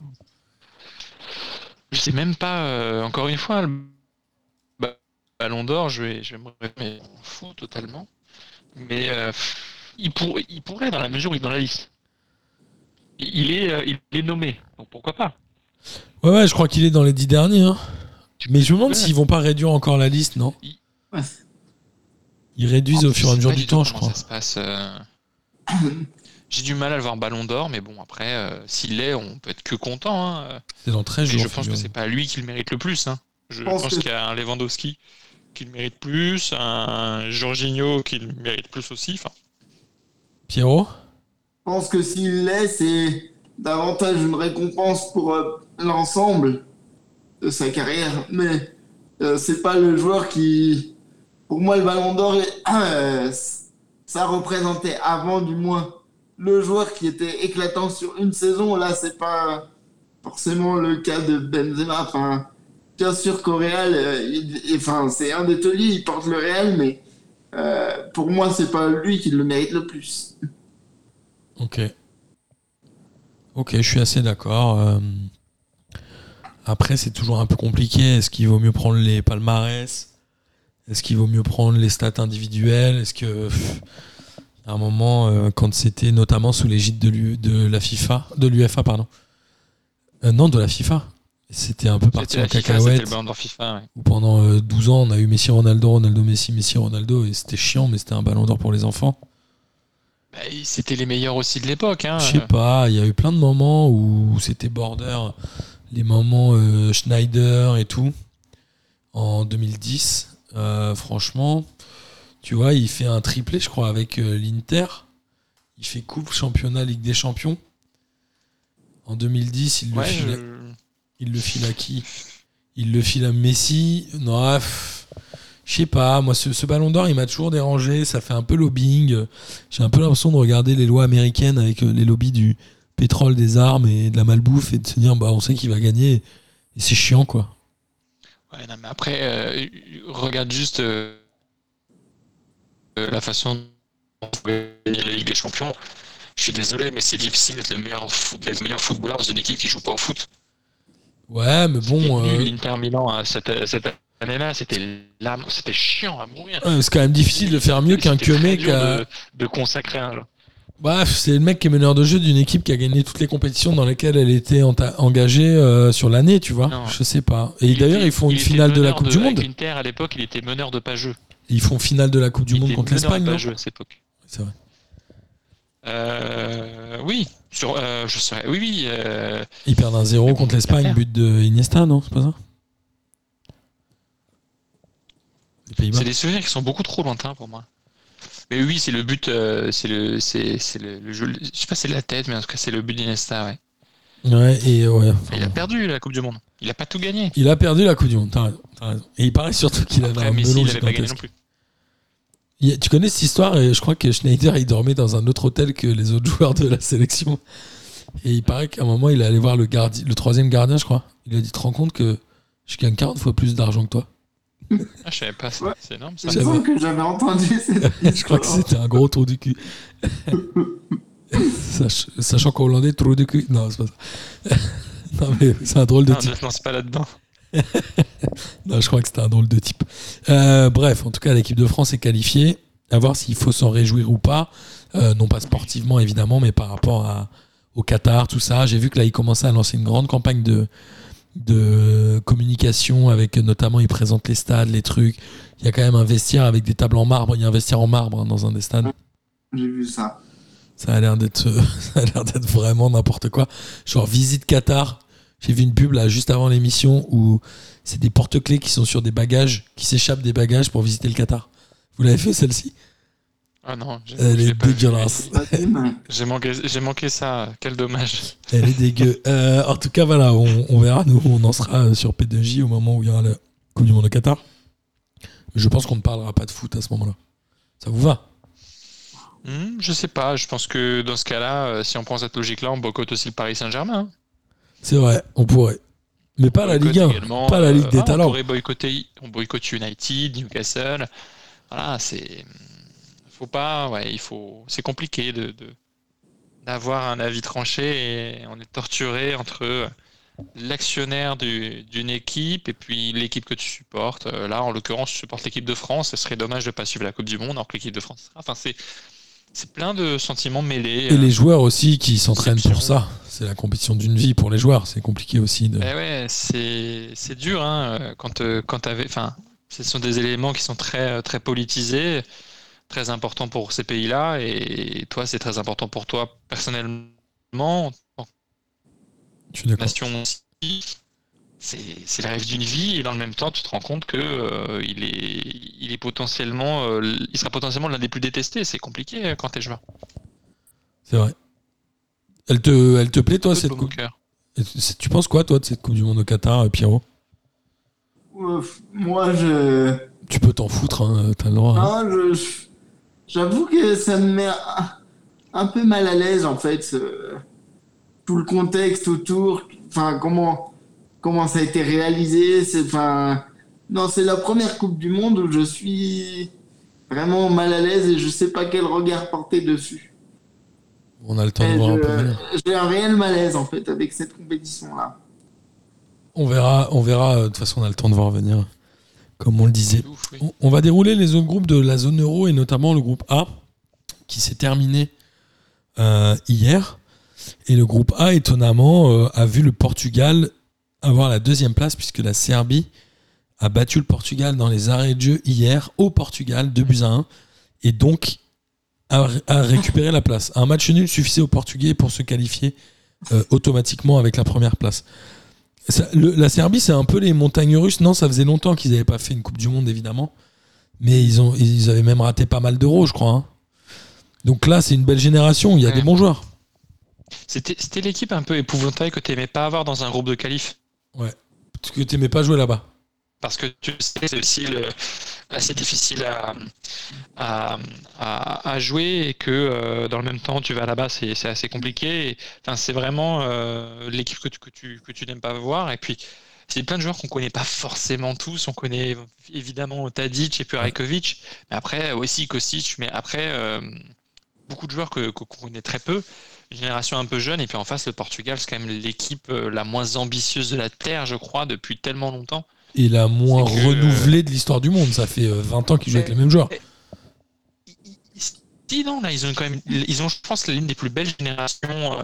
Je sais même pas, euh, encore une fois, le Ballon d'Or, je vais, je vais me fou totalement. Mais euh, il, pour, il pourrait, dans la mesure où il est dans la liste. Il est, euh, il est nommé, donc pourquoi pas? Ouais, ouais, je crois qu'il est dans les dix derniers. Hein. Mais je me demande s'ils vont pas réduire encore la liste, non? Ils réduisent au fur et à mesure du temps, je crois. Ça se passe. J'ai du mal à le voir Ballon d'Or, mais bon, après, euh, s'il l'est, on peut être que content. Hein. C'est dans 13 jours. je pense que c'est pas lui qui le mérite le plus. Hein. Je pense, qu'il y a un Lewandowski qui le mérite plus, un Jorginho qui le mérite plus aussi. Enfin. Pierrot Je pense que s'il l'est, c'est davantage une récompense pour euh, l'ensemble de sa carrière. Mais euh, c'est pas le joueur qui. Pour moi, le Ballon d'Or, ça représentait avant, du moins le joueur qui était éclatant sur une saison. Là, c'est pas forcément le cas de Benzema. Enfin, bien sûr qu'au Real, euh, enfin, c'est un des tauliers, il porte le Real, mais euh, pour moi, c'est pas lui qui le mérite le plus. Ok. Ok, je suis assez d'accord. Euh, Après, c'est toujours un peu compliqué. Est-ce qu'il vaut mieux prendre les palmarès? Est-ce qu'il vaut mieux prendre les stats individuelles? Est-ce que. pff, à un moment, euh, quand c'était notamment sous l'égide de, la FIFA, de l'UFA, pardon. Euh, non, de la FIFA. C'était un peu parti en cacahuète. le ballon d'or FIFA. ouais. où pendant euh, 12 ans, on a eu Messi, Ronaldo, Ronaldo, Messi, Messi, Ronaldo, et c'était chiant, mais c'était un ballon d'or pour les enfants. Bah, c'était les meilleurs aussi de l'époque. Hein. Je sais pas, il y a eu plein de moments où c'était border, les moments euh, Schneider et tout, en 2010. Euh, franchement, tu vois, il fait un triplé, je crois, avec euh, l'Inter. Il fait coupe, championnat, Ligue des Champions. En 2010, il le, Ouais, file, je- il le file à qui? Il le file à Messi. Non, ah, je sais pas. Moi, ce, ce ballon d'or, il m'a toujours dérangé. Ça fait un peu lobbying. J'ai un peu l'impression de regarder les lois américaines avec euh, les lobbies du pétrole, des armes et de la malbouffe et de se dire, bah, on sait qu'il va gagner. Et c'est chiant, quoi. Ouais, non, mais après, euh, regarde juste euh, euh, la façon dont gagner la Ligue des Champions. Je suis désolé, mais c'est difficile d'être le meilleur, foot, d'être meilleur footballeur dans une équipe qui joue pas au foot. Ouais, mais bon. Euh, L'Inter Milan, hein, cette, cette année-là, c'était c'était chiant à mourir. ouais, c'est quand même difficile de faire mieux qu'un qui a. de, de consacrer un. Bref, c'est le mec qui est meneur de jeu d'une équipe qui a gagné toutes les compétitions dans lesquelles elle était engagée euh, sur l'année, tu vois. Non. Je sais pas. Et Il d'ailleurs, était- ils font une finale de la Coupe du avec Monde. L'Inter, à l'époque, il était meneur de pas jeu. Ils font finale de la Coupe du Il Monde contre l'Espagne, de non pas jeu à cette époque. C'est vrai. Euh, oui, sur, euh, je serais. Oui, oui. euh, Ils perdent un 0 Mais contre l'Espagne, but de Iniesta, non C'est pas ça c'est des souvenirs qui sont beaucoup trop lointains pour moi. Mais oui, c'est le but, euh, c'est le, c'est, c'est le, le jeu. Je sais pas, c'est la tête, mais en tout cas, c'est le but d'Inesta. Ouais. Ouais, et ouais. Il a perdu la Coupe du Monde. Il a pas tout gagné. il a perdu la Coupe du Monde, t'as raison, t'as raison. Et il paraît surtout qu'il avait Après, un Messi, melon il avait pas gagné non plus. Il Tu connais cette histoire et Je crois que Schneider, il dormait dans un autre hôtel que les autres joueurs de la sélection. Et il paraît qu'à un moment, il est allé voir le, gardien, le troisième gardien, je crois. Il lui a dit, tu te rends compte que je gagne 40 fois plus d'argent que toi? Ah, je savais pas. C'est, Ouais. c'est énorme ça. que j'avais entendu cette Je crois que c'était un gros trou du cul. Sach- Sachant qu'en hollandais, trou du cul. Non, c'est pas ça. non, mais c'est un drôle de Non, type. ne te lance pas là-dedans. Non, je crois que c'était un drôle de type. Euh, bref, en tout cas, l'équipe de France est qualifiée. À voir s'il faut s'en réjouir ou pas. Euh, non pas sportivement, évidemment, mais par rapport à, au Qatar, tout ça. J'ai vu que là, ils commençaient à lancer une grande campagne de, de communication avec notamment, ils présentent les stades, les trucs. Il y a quand même un vestiaire avec des tables en marbre. Il y a un vestiaire en marbre hein, dans un des stades. J'ai vu ça. Ça a l'air d'être, ça a l'air d'être vraiment n'importe quoi. Genre visite Qatar. J'ai vu une pub là juste avant l'émission où c'est des porte-clés qui sont sur des bagages, qui s'échappent des bagages pour visiter le Qatar. Vous l'avez fait celle-ci? Ah non, Elle est dégueulasse. J'ai manqué, j'ai manqué ça. Quel dommage. Elle est dégueu. Euh, en tout cas, voilà, on, on verra nous on en sera sur P2J au moment où il y aura la Coupe du Monde au Qatar. Je pense qu'on ne parlera pas de foot à ce moment-là. Ça vous va? Hmm, je sais pas. Je pense que dans ce cas-là, euh, si on prend cette logique-là, on boycotte aussi le Paris Saint-Germain. hein. C'est vrai, on pourrait. Mais pas la Ligue 1, également, pas la Ligue euh, des ah, On talents. pourrait boycotter, on boycotte United, Newcastle. Voilà, c'est. Faut pas, ouais, il faut. C'est compliqué de, d'avoir un avis tranché et on est torturé entre l'actionnaire du- d'une équipe et puis l'équipe que tu supportes. Euh, Là, en l'occurrence, je supporte l'équipe de France. Ce serait dommage de pas suivre la Coupe du Monde alors que l'équipe de France. sera- Enfin, c'est. C'est plein de sentiments mêlés. Et euh, les joueurs aussi qui s'entraînent pour ça. C'est la compétition d'une vie pour les joueurs. C'est compliqué aussi. De... Eh ouais, c'est c'est dur hein, quand euh, quand t'avais, enfin, ce sont des éléments qui sont très très politisés, très importants pour ces pays-là, et toi, c'est très important pour toi personnellement, en tant que d'accord. nation. C'est c'est le rêve d'une vie, et dans le même temps, tu te rends compte que euh, il est il est potentiellement, euh, il sera potentiellement l'un des plus détestés. C'est compliqué euh, quand t'es joueur. C'est vrai. Elle te, elle te plaît, toi, cette coupe Tu penses quoi, toi, de cette Coupe du Monde au Qatar, euh, Pierrot? Ouf, Moi, je. Tu peux t'en foutre, hein, t'as le droit. hein. Ah, je- J'avoue que ça me met un, un peu mal à l'aise, en fait, tout le contexte autour. Enfin, comment, comment ça a été réalisé. c'est- Enfin, non, c'est la première Coupe du Monde où je suis vraiment mal à l'aise et je sais pas quel regard porter dessus. On a le temps de voir un je- peu venir. J'ai un réel malaise en fait avec cette compétition-là. On verra, on verra. De toute façon, on a le temps de voir venir. Comme on le disait. Ouf, oui. On- va dérouler les autres groupes de la zone euro et notamment le groupe A qui s'est terminé euh, hier. Et le groupe A, étonnamment, euh, a vu le Portugal avoir la deuxième place puisque la Serbie a battu le Portugal dans les arrêts de jeu hier au Portugal, 2 buts à 1. Et donc a, a récupéré la place. Un match nul suffisait aux Portugais pour se qualifier euh, automatiquement avec la première place. Ça- le- la Serbie, c'est un peu les montagnes russes. Non, ça faisait longtemps qu'ils n'avaient pas fait une Coupe du Monde, évidemment. Mais ils, ont, ils avaient même raté pas mal d'euros, je crois. hein. Donc là, c'est une belle génération. Il y a Ouais. des bons joueurs. C'était c'était l'équipe un peu épouvantable que tu n'aimais pas avoir dans un groupe de qualif. Parce que tu n'aimais pas jouer là-bas. Parce que tu sais, c'est aussi le- assez difficile à, à, jouer et que euh, dans le même temps, tu vas là-bas, c'est assez compliqué. Enfin, c'est vraiment euh, l'équipe que tu, que tu, que tu n'aimes pas voir. Et puis, c'est plein de joueurs qu'on connaît pas forcément tous. On connaît évidemment Tadic et puis Rajkovic, mais après aussi Kostic. Mais après, euh, beaucoup de joueurs que qu'on connaît très peu. Une génération un peu jeune. Et puis en face, le Portugal, c'est quand même l'équipe la moins ambitieuse de la Terre, je crois, depuis tellement longtemps. Et la moins renouvelée de l'histoire du monde. Ça fait euh, 20 ans qu'ils jouent avec les mêmes joueurs. Si, non, là, ils ont quand même, ils ont, je pense, l'une des plus belles générations, euh,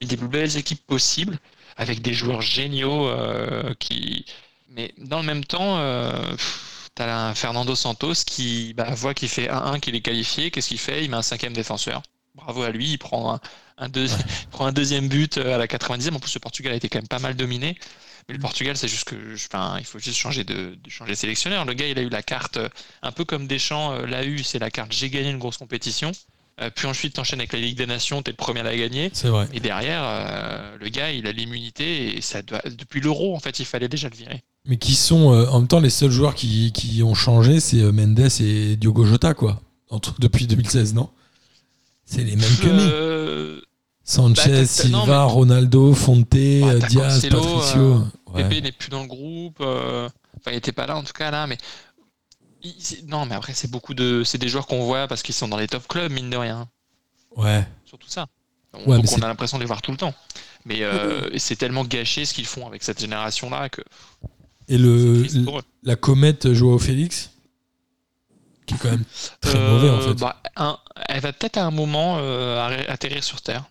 des plus belles équipes possibles, avec des joueurs géniaux euh, qui. Mais dans le même temps, euh, t'as un Fernando Santos qui bah, voit qu'il fait 1-1, qu'il est qualifié. Qu'est-ce qu'il fait Il met un cinquième défenseur. Bravo à lui, il prend un, un deux- il prend un deuxième but euh, à la 90e. En plus, le Portugal a été quand même pas mal dominé. Mais le Portugal, c'est juste que, enfin, il faut juste changer de, de changer de sélectionneur. Le gars, il a eu la carte euh, un peu comme Deschamps euh, l'a eu, c'est la carte j'ai gagné une grosse compétition. Euh, puis ensuite, t'enchaînes avec la Ligue des Nations, t'es le premier à la gagner. C'est vrai. Et derrière, euh, le gars, il a l'immunité et ça doit, depuis l'Euro, en fait, il fallait déjà le virer. Mais qui sont euh, en même temps les seuls joueurs qui, qui ont changé, c'est Mendes et Diogo Jota, quoi. Entre- depuis 2016, non? C'est les mêmes que. Euh, Sanchez, bah, Silva, non, mais- Ronaldo, Fonte, t'as Diaz, Cancelo, Patricio. euh, Ouais. Pepe n'est plus dans le groupe. euh, Enfin, il était pas là en tout cas là, mais non, mais après c'est beaucoup de, c'est des joueurs qu'on voit parce qu'ils sont dans les top clubs mine de rien. ouais. Surtout ça. On- Ouais, donc on a l'impression de les voir tout le temps. Mais euh, c'est tellement gâché ce qu'ils font avec cette génération-là que Et le, la comète Joao Félix, qui est quand même très Euh, mauvais en fait. bah, un- elle va peut-être à un moment euh, atterrir sur Terre.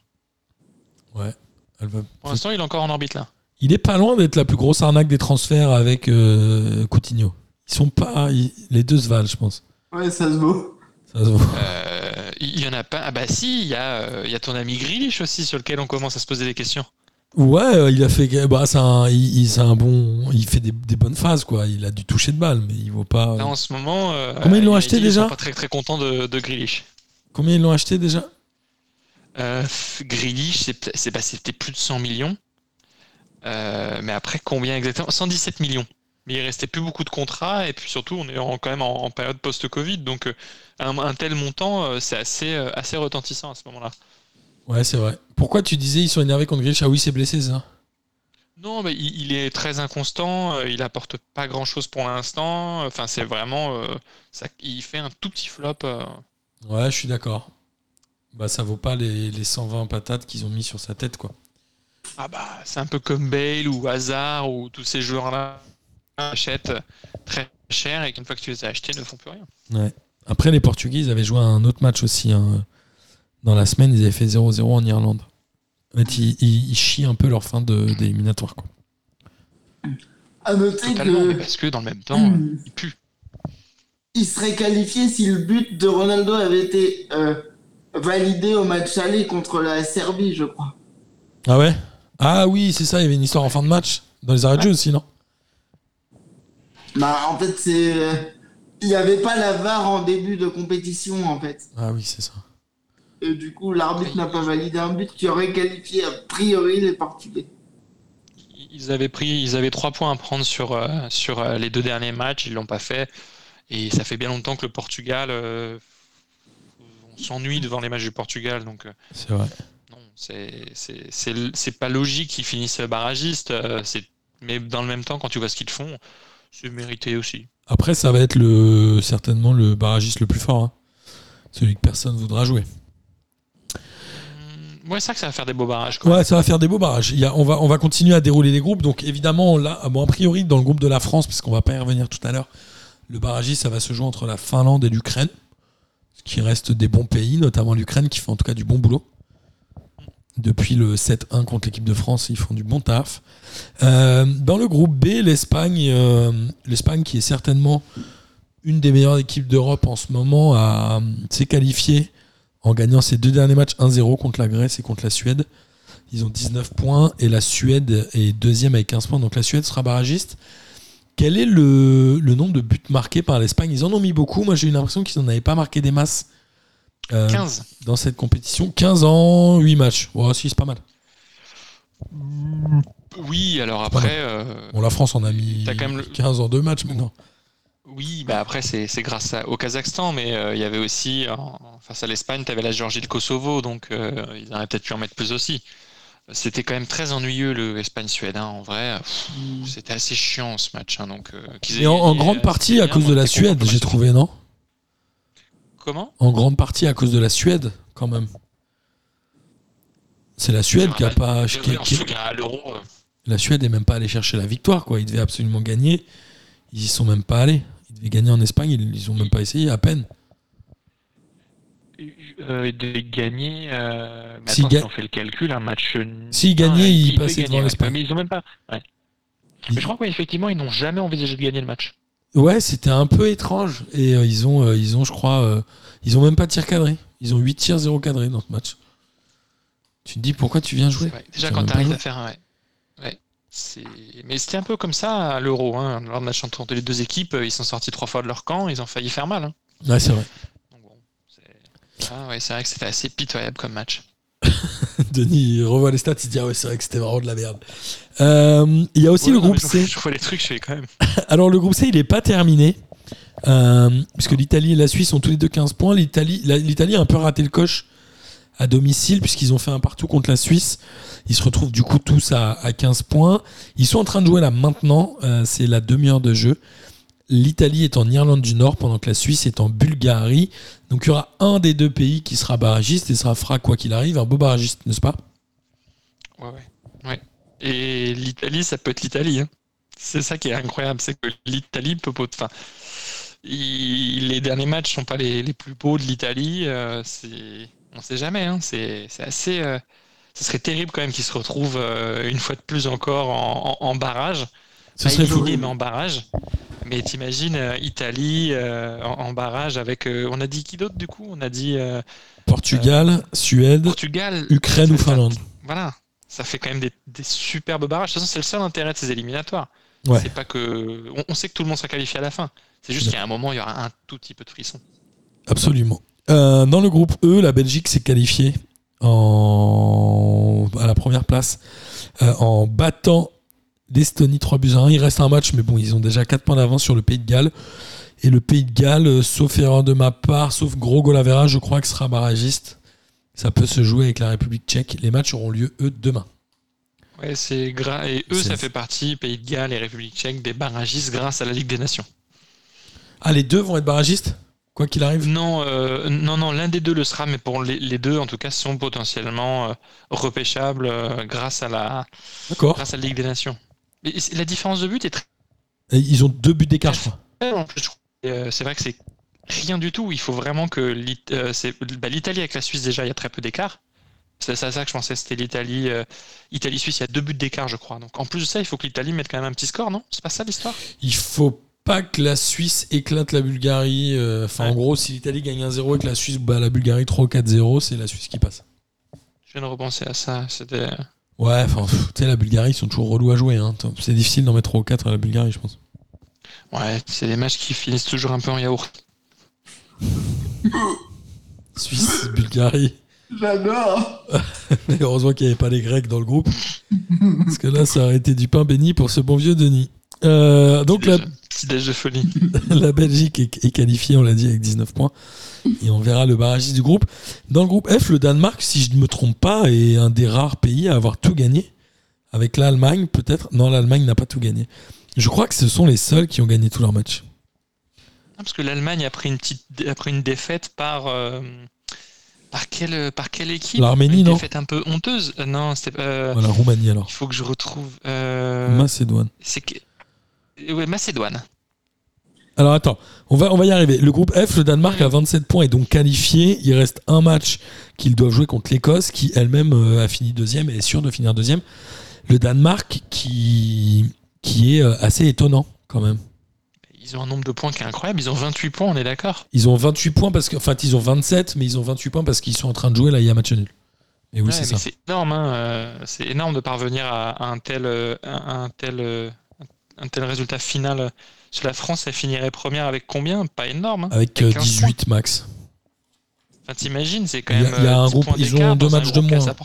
Ouais. Elle va- Pour l'instant, il est encore en orbite là. Il est pas loin d'être la plus grosse arnaque des transferts avec euh, Coutinho. Ils sont pas. ils- les deux se valent, je pense. Ouais, ça se vaut. Ça se voit. Euh, il y en a pas. Ah bah si, il y, a, euh, il y a ton ami Grealish aussi sur lequel on commence à se poser des questions. Ouais, euh, il a fait. Bah, c'est un, il, il- c'est un bon. Il fait des, des bonnes phases, quoi. Il a dû toucher de balle, mais il vaut pas. Là, en ce moment, euh, Combien ils l'ont United, acheté, ils déjà sont pas très très contents de, de Grealish. Combien ils l'ont acheté déjà? Euh, Grealish, c'est bah, c'était plus de 100 millions. Euh, mais après, combien exactement? 117 millions. Mais il restait plus beaucoup de contrats et puis surtout, on est en- quand même en, en période post-Covid, donc euh, un, un tel montant, euh, c'est assez, assez retentissant à ce moment-là. Ouais, c'est vrai. Pourquoi tu disais ils sont énervés contre Grealish Ah oui, c'est blessé, ça? Non, mais il, est très inconstant, il apporte pas grand-chose pour l'instant. Enfin, c'est vraiment, ça, il fait un tout petit flop. Ouais, je suis d'accord. Bah, ça vaut pas les, les 120 patates qu'ils ont mis sur sa tête, quoi. Ah bah, c'est un peu comme Bale ou Hazard ou tous ces joueurs-là achètent très cher et qu'une fois que tu les as achetés, ne font plus rien. Ouais. Après, les Portugais, ils avaient joué un autre match aussi. hein. Dans la semaine, ils avaient fait 0-0 en Irlande. En fait, ils, ils- ils chient un peu leur fin de- d'éliminatoire, quoi. À noter Totalement, mais que parce que dans le même temps, Hmm. il pue. il serait qualifié si le but de Ronaldo avait été euh, validé au match aller contre la Serbie, je crois. Ah ouais? Ah oui, c'est ça, il y avait une histoire en fin de match. Dans les arrêts de jeu aussi, non? Bah, en fait, c'est. euh, Il n'y avait pas la VAR en début de compétition, en fait. Ah oui, c'est ça. Et du coup, l'arbitre n'a pas validé un but qui aurait qualifié a priori les Portugais. Ils avaient pris, ils avaient trois points à prendre sur, euh, sur euh, les deux derniers matchs, ils l'ont pas fait. Et ça fait bien longtemps que le Portugal, euh, on s'ennuie devant les matchs du Portugal, donc euh, C'est vrai. non, c'est pas logique qu'ils finissent barragistes. euh, mais dans le même temps, quand tu vois ce qu'ils font, c'est mérité aussi. Après, ça va être le, certainement le barragiste le plus fort. hein. Celui que personne voudra jouer. Ouais, c'est vrai que ça va faire des beaux barrages. Ouais, ça va faire des beaux barrages. Il y a, on, va, on va continuer à dérouler les groupes. Donc évidemment, là, bon, a priori, dans le groupe de la France, puisqu'on va pas y revenir tout à l'heure, le barragiste, ça va se jouer entre la Finlande et l'Ukraine. Ce qui reste des bons pays, notamment l'Ukraine, qui fait en tout cas du bon boulot. Depuis le 7-1 contre l'équipe de France, ils font du bon taf. Euh, dans le groupe B, l'Espagne, euh, l'Espagne qui est certainement une des meilleures équipes d'Europe en ce moment, a, s'est qualifiée en gagnant ses deux derniers matchs 1-0 contre la Grèce et contre la Suède. Ils ont 19 points et la Suède est deuxième avec 15 points. Donc la Suède sera barragiste. Quel est le, nombre de buts marqués par l'Espagne? Ils en ont mis beaucoup. Moi, j'ai eu l'impression qu'ils n'en avaient pas marqué des masses. 15. Euh, dans cette compétition. 15 ans, 8 matchs. Oh, si, c'est pas mal. Oui, alors après. Euh, bon, la France en a mis 15 en 2 matchs maintenant. Oui, bah après, c'est grâce au Kazakhstan, mais euh, il y avait aussi, face à l'Espagne, tu avais la Géorgie et le Kosovo, donc ils auraient peut-être pu en mettre plus aussi. C'était quand même très ennuyeux le Espagne-Suède. Hein, en vrai, mm. c'était assez chiant ce match. Hein, donc, euh, Et en, grande euh, partie à cause de la Suède, j'ai trouvé, non? Comment? En grande partie à cause de la Suède, quand même. C'est la Suède qui a pas. Euh. La Suède est même pas allée chercher la victoire, quoi. Ils devaient absolument gagner. Ils y sont même pas allés. Ils devaient gagner en Espagne, ils, ils ont même pas essayé, à peine euh, de gagner. Euh, si, on fait le calcul, un match. S'ils gagnaient, ils passaient devant l'Espagne. Mais ils ont même pas. Ouais. Mais je crois qu'effectivement, ils n'ont jamais envisagé de gagner le match. Ouais, c'était un peu étrange. Et euh, ils, ont, euh, ils ont, je crois, ils ont même pas de tir cadré. Ils ont 8 tirs, 0 cadré dans ce match. Tu te dis pourquoi tu viens jouer? Déjà, quand tu arrives à faire un. Ouais. ouais. Mais c'était un peu comme ça à l'Euro. Hein. Lors de la entre les deux équipes, ils sont sortis trois fois de leur camp, ils ont failli faire mal. Hein. Ouais, c'est vrai. Ah ouais, c'est vrai que c'était assez pitoyable comme match. Denis revoit les stats, il se dit ah ouais c'est vrai que c'était vraiment de la merde. Euh, il y a aussi le groupe C. Je vois les trucs, je fais quand même. Alors le groupe C il n'est pas terminé. Euh, puisque l'Italie et la Suisse ont tous les deux 15 points. L'Italie, l'Italie a un peu raté le coche à domicile puisqu'ils ont fait un partout contre la Suisse. Ils se retrouvent du coup tous à, 15 points. Ils sont en train de jouer là maintenant. Euh, c'est la demi-heure de jeu. L'Italie est en Irlande du Nord pendant que la Suisse est en Bulgarie. Donc il y aura un des deux pays qui sera barragiste et sera fera quoi qu'il arrive un beau barragiste, n'est-ce pas? Ouais, ouais. Et l'Italie, ça peut être l'Italie. Hein. C'est ça qui est incroyable, c'est que l'Italie peut. Enfin, les derniers matchs sont pas les, plus beaux de l'Italie. Euh, on ne sait jamais. Hein. C'est assez. Euh, ce serait terrible quand même qu'ils se retrouvent euh, une fois de plus encore en, barrage. Ce serait fou. mais en barrage. Mais t'imagines euh, Italie euh, en, barrage avec. Euh, on a dit qui d'autre du coup? On a dit. Portugal, Suède, Portugal, Ukraine ou Finlande. Voilà, ça fait quand même des, superbes barrages. De toute façon, c'est le seul intérêt de ces éliminatoires. C'est pas que. On, sait que tout le monde sera qualifié à la fin. C'est juste qu'à un moment, il y aura un tout petit peu de frisson. Absolument. dans le groupe E, la Belgique s'est qualifiée en... à la première place en battant l'Estonie 3 buts à 1. Il reste un match, mais bon, ils ont déjà 4 points d'avance sur le Pays de Galles. Et le Pays de Galles, euh, sauf erreur de ma part, sauf gros goal je crois que sera barragiste. Ça peut se jouer avec la République tchèque. Les matchs auront lieu, eux, demain. Ouais, c'est gras. Et eux, ça fait partie, Pays de Galles et République tchèque, des barragistes grâce à la Ligue des Nations. Ah, les deux vont être barragistes Quoi qu'il arrive? Non, euh, non, non, l'un des deux le sera, mais pour les, deux, en tout cas, sont potentiellement euh, repêchables grâce, à la, grâce à la Ligue des Nations la différence de but est très. Ils ont deux buts d'écart, je crois. Euh, c'est vrai que c'est rien du tout. Il faut vraiment que euh, bah, l'Italie avec la Suisse déjà, il y a très peu d'écart. C'est ça que je pensais, c'était l'Italie, euh, Italie-Suisse, il y a deux buts d'écart, je crois. Donc en plus de ça, il faut que l'Italie mette quand même un petit score, non? C'est pas ça l'histoire? Il faut pas que la Suisse éclate la Bulgarie. Enfin, en gros, si l'Italie gagne 1-0 et que la Suisse bat la Bulgarie 3 4-0, c'est la Suisse qui passe. Je viens de repenser à ça. C'était. Ouais, enfin, tu sais, la Bulgarie, ils sont toujours relous à jouer. Hein. C'est difficile d'en mettre 3 ou 4 à la Bulgarie, je pense. Ouais, c'est des matchs qui finissent toujours un peu en yaourt. Suisse, Bulgarie. J'adore Mais heureusement qu'il n'y avait pas les Grecs dans le groupe. Parce que là, ça aurait été du pain béni pour ce bon vieux Denis. Euh, donc la... de folie. la Belgique est, qualifiée, on l'a dit, avec 19 points. Et on verra le barragiste du groupe. Dans le groupe F, le Danemark, si je ne me trompe pas, est un des rares pays à avoir tout gagné. Avec l'Allemagne, peut-être. Non, l'Allemagne n'a pas tout gagné. Je crois que ce sont les seuls qui ont gagné tous leurs matchs. Parce que l'Allemagne a pris une petite, a pris une défaite par, euh, Par quelle, par quelle équipe? L'Arménie, Une non défaite un peu honteuse Euh, Non, c'était. euh, Voilà, Roumanie alors. Il faut que je retrouve. euh, Macédoine. C'est que. Ouais, Macédoine. Alors attends, on va, on va y arriver. Le groupe F, le Danemark a 27 points et donc qualifié. Il reste un match qu'ils doivent jouer contre l'Écosse, qui elle-même euh, a fini deuxième et est sûre de finir deuxième. Le Danemark qui, qui est euh, assez étonnant quand même. Ils ont un nombre de points qui est incroyable. Ils ont 28 points, on est d'accord? Ils ont 28 points parce que. Enfin, ils ont 27, mais ils ont 28 points parce qu'ils sont en train de jouer là, il y a match nul. Et oui, Ouais, c'est. C'est énorme, hein, euh, c'est énorme de parvenir à, un tel, un, un tel, un tel résultat final. La France, elle finirait première avec combien? Pas énorme. hein. Avec euh, 15 18 max. Enfin, t'imagines, c'est quand Il y a- même. il y a euh, un 10 groupe- ils ont deux matchs de moins.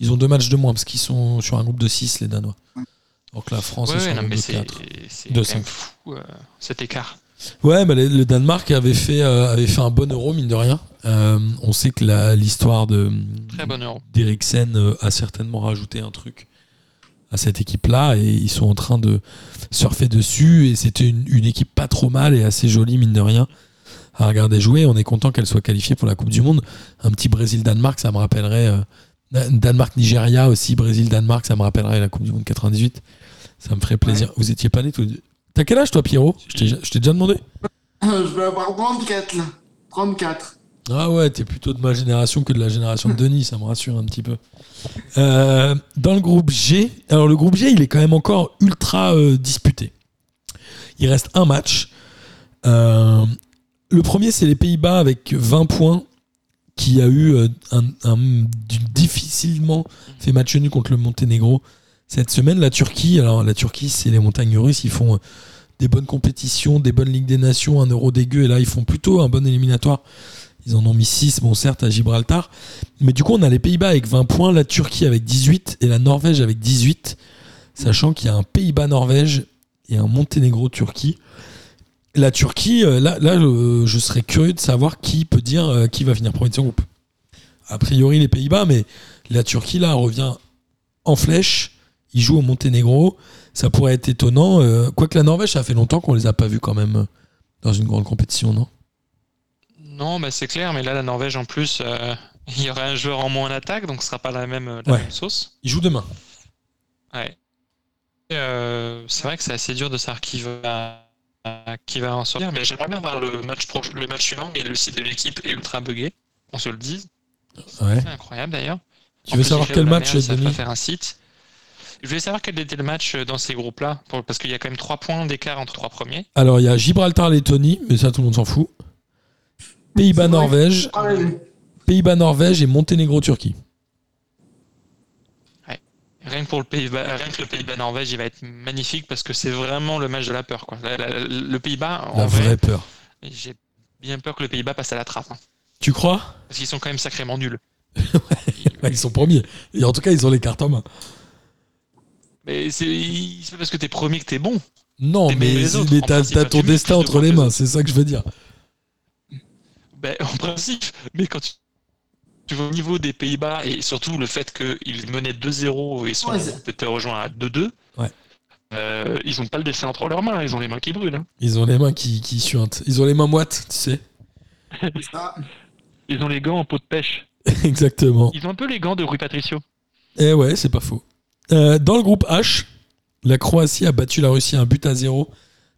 Ils ont deux matchs de moins parce qu'ils sont sur un groupe de 6, les Danois. Alors que la France Ouais, est sur ouais, un non, groupe de c'est 4. c'est De quand cinq. même fou euh, cet écart. Ouais, bah, le, Danemark avait fait, euh, avait fait un bon euro, mine de rien. Euh, on sait que la- l'histoire de Très bon euro. d'Eriksen euh, a certainement rajouté un truc à cette équipe-là et ils sont en train de surfer dessus et c'était une, une équipe pas trop mal et assez jolie, mine de rien, à regarder jouer. On est content qu'elle soit qualifiée pour la Coupe du Monde. Un petit Brésil-Danemark, ça me rappellerait... euh, Danemark-Nigeria aussi, Brésil-Danemark, ça me rappellerait la Coupe du Monde 98. Ça me ferait plaisir. Vous étiez pas né tous les deux T'as quel âge toi, Pierrot? Je t'ai je t'ai déjà demandé Je vais avoir 34 là. 34. Ah ouais, t'es plutôt de ma génération que de la génération de Denis, ça me rassure un petit peu. Euh, dans le groupe G, alors le groupe G, il est quand même encore ultra euh, disputé. Il reste un match. Euh, le premier, c'est les Pays-Bas avec 20 points, qui a eu un, difficilement fait match nul contre le Monténégro cette semaine. La Turquie, alors la Turquie, c'est les montagnes russes, ils font des bonnes compétitions, des bonnes Ligues des Nations, un euro dégueu, et là, ils font plutôt un bon éliminatoire. Ils en ont mis 6, bon certes, à Gibraltar. Mais du coup, on a les Pays-Bas avec 20 points, la Turquie avec 18 et la Norvège avec 18. Sachant qu'il y a un Pays-Bas-Norvège et un Monténégro-Turquie. La Turquie, euh, là, je, serais curieux de savoir qui peut dire euh, qui va finir premier de son groupe. A priori, les Pays-Bas, mais la Turquie, là, revient en flèche. Ils jouent au Monténégro. Ça pourrait être étonnant. euh, quoique la Norvège, ça fait longtemps qu'on les a pas vus quand même dans une grande compétition, non? Non, bah, c'est clair, mais là, la Norvège, en plus, euh, il y aurait un joueur en moins en attaque, donc ce sera pas la même, la Ouais. même sauce. Ils jouent demain. Ouais. Et, euh, c'est vrai que c'est assez dur de savoir qui va, qui va en sortir, mais j'aimerais bien voir le match, pro- le match suivant, mais le site de l'équipe est ultra buggé, on se le dise. Ouais. C'est incroyable d'ailleurs. Tu En veux plus, savoir quel la match, merde, faire un site. Je voulais savoir quel était le match dans ces groupes-là, parce qu'il y a quand même 3 points d'écart entre trois premiers. Alors, il y a Gibraltar-Lettonie, mais ça, tout le monde s'en fout. Pays-Bas-Norvège, Ah, ouais. Pays-Bas-Norvège et Monténégro-Turquie. Rien que pour le Pays-Bas, rien que le Pays-Bas-Norvège, il va être magnifique parce que c'est vraiment le match de la peur. Quoi. La- la- le Pays-Bas, en La vrai, vraie peur. j'ai bien peur que le Pays-Bas passe à la trappe. hein, Tu crois? Parce qu'ils sont quand même sacrément nuls. Ils sont premiers. Et en tout cas, ils ont les cartes en main. Mais c'est pas parce que t'es premier que t'es bon. Non, mais, mais t'as ton destin entre les mains, c'est ça que je veux dire. Ben, en principe, mais quand tu, tu vois au niveau des Pays-Bas et surtout le fait qu'ils menaient 2-0 et sont Ouais, peut-être rejoints à 2-2, Ouais. euh, ils ont pas le dessin entre leurs mains, ils ont les mains qui brûlent. hein. Ils ont les mains qui, qui suintent. Ils ont les mains moites, tu sais. Ils ont les gants en peau de pêche. Exactement. Ils ont un peu les gants de Rui Patricio. Eh ouais, c'est pas faux. Euh, dans le groupe H, la Croatie a battu la Russie un but à zéro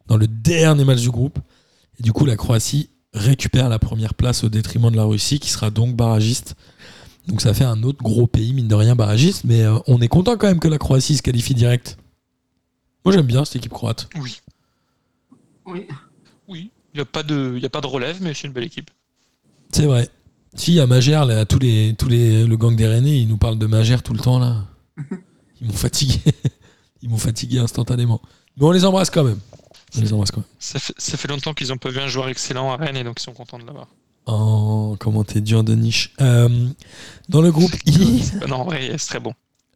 dans le dernier match du groupe. Et du coup, la Croatie récupère la première place au détriment de la Russie, qui sera donc barragiste. Donc ça fait un autre gros pays, mine de rien, barragiste. Mais euh, on est content quand même que la Croatie se qualifie direct. Moi, j'aime bien cette équipe croate. Oui. Oui. Oui. Il n'y a, pas de- y a pas de relève, mais c'est une belle équipe. C'est vrai. Si, il y a Magère, là, tous les, tous les, le gang des Rennais, ils nous parlent de Magère tout le temps, là. Ils m'ont fatigué. Ils m'ont fatigué instantanément. Mais on les embrasse quand même. On les embrasse quand même. Ça fait, ça fait longtemps qu'ils n'ont pas vu un joueur excellent à Rennes et donc ils sont contents de l'avoir. Oh, comment t'es dur de niche. Euh, dans le groupe I, non, en vrai, c'est très bon.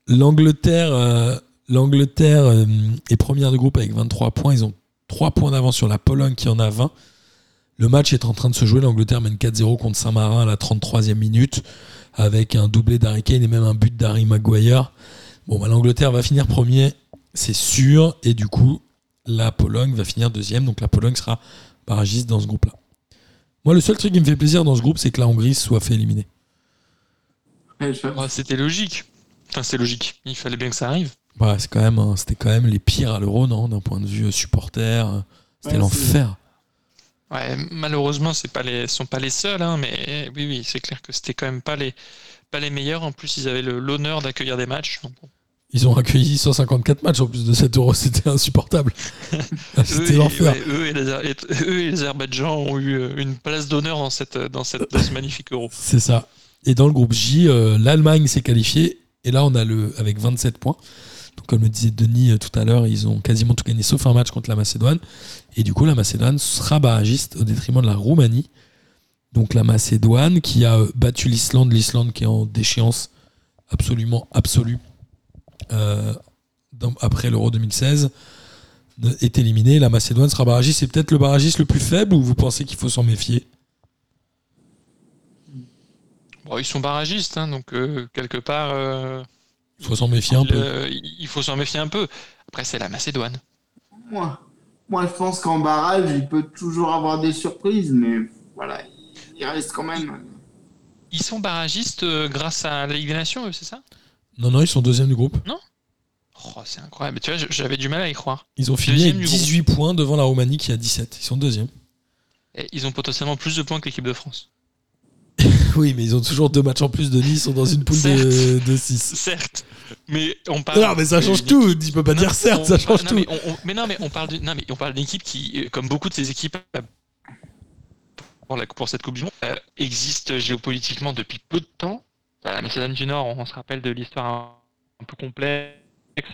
l'Angleterre euh, l'Angleterre euh, est première du groupe avec 23 points. Ils ont 3 points d'avance sur la Pologne qui en a 20. Le match est en train de se jouer. L'Angleterre mène 4-0 contre Saint-Marin à la 33e minute avec un doublé d'Harry Kane et même un but d'Harry Maguire. Bon, bah, l'Angleterre va finir premier, c'est sûr. Et du coup, la Pologne va finir deuxième. Donc la Pologne sera barragiste dans ce groupe-là. Moi, le seul truc qui me fait plaisir dans ce groupe, c'est que la Hongrie se soit fait éliminer. C'était logique. Enfin, c'est logique. Il fallait bien que ça arrive. Ouais, c'est quand même, c'était quand même les pires à l'euro, non D'un point de vue euh, supporter, euh, c'était Ouais, l'enfer. Ouais, malheureusement, c'est pas les, sont pas les seuls, hein, mais oui, oui, c'est clair que c'était quand même pas les, pas les meilleurs. En plus, ils avaient l'honneur d'accueillir des matchs. Donc, bon. Ils ont accueilli 154 matchs en plus de 7 euros, c'était insupportable. Eux c'était et- l'enfer. ouais, eux, et les, et- eux et les Azerbaïdjans ont eu euh, une place d'honneur dans, cette, dans, cette, dans ce magnifique euro. C'est ça. Et dans le groupe J, euh, l'Allemagne s'est qualifiée. Et là, on a le avec 27 points. Donc, comme le disait Denis euh, tout à l'heure, ils ont quasiment tout gagné sauf un match contre la Macédoine. Et du coup, la Macédoine sera barragiste au détriment de la Roumanie. Donc, la Macédoine qui a euh, battu l'Islande, l'Islande qui est en déchéance absolument absolue euh, dans- après l'Euro 2016 ne- est éliminée. La Macédoine sera barragiste. C'est peut-être le barragiste le plus faible ou vous pensez qu'il faut s'en méfier? Bon, ils sont barragistes, hein, donc euh, quelque part, euh, Il faut s'en méfier un peu. euh, il faut s'en méfier un peu. Après, c'est la Macédoine. Moi, moi, je pense qu'en barrage, il peut toujours avoir des surprises, mais voilà, il reste quand même. Ils sont barragistes grâce à la Ligue des Nations, eux, c'est ça? Non, non, ils sont deuxième du groupe. Oh, c'est incroyable. Tu vois, j'avais du mal à y croire. Ils ont fini Deuxième avec du groupe. 18 points devant la Roumanie qui a 17. Ils sont deuxième. Et ils ont potentiellement plus de points que l'équipe de France. Oui, mais ils ont toujours deux matchs en plus de Nice. Ils sont dans une poule de, de 6. Certes, mais on parle. Non, mais ça change d'une tout. Tu peux pas Non, dire certes, on- ça change non, tout. Mais, on- on- mais non, mais on parle d'une non, mais on parle d'une équipe qui, euh, comme beaucoup de ces équipes euh, pour, la, pour cette Coupe du Monde, euh, existe géopolitiquement depuis peu de temps. Euh, La Macédoine du Nord, on se rappelle de l'histoire un, un peu complexe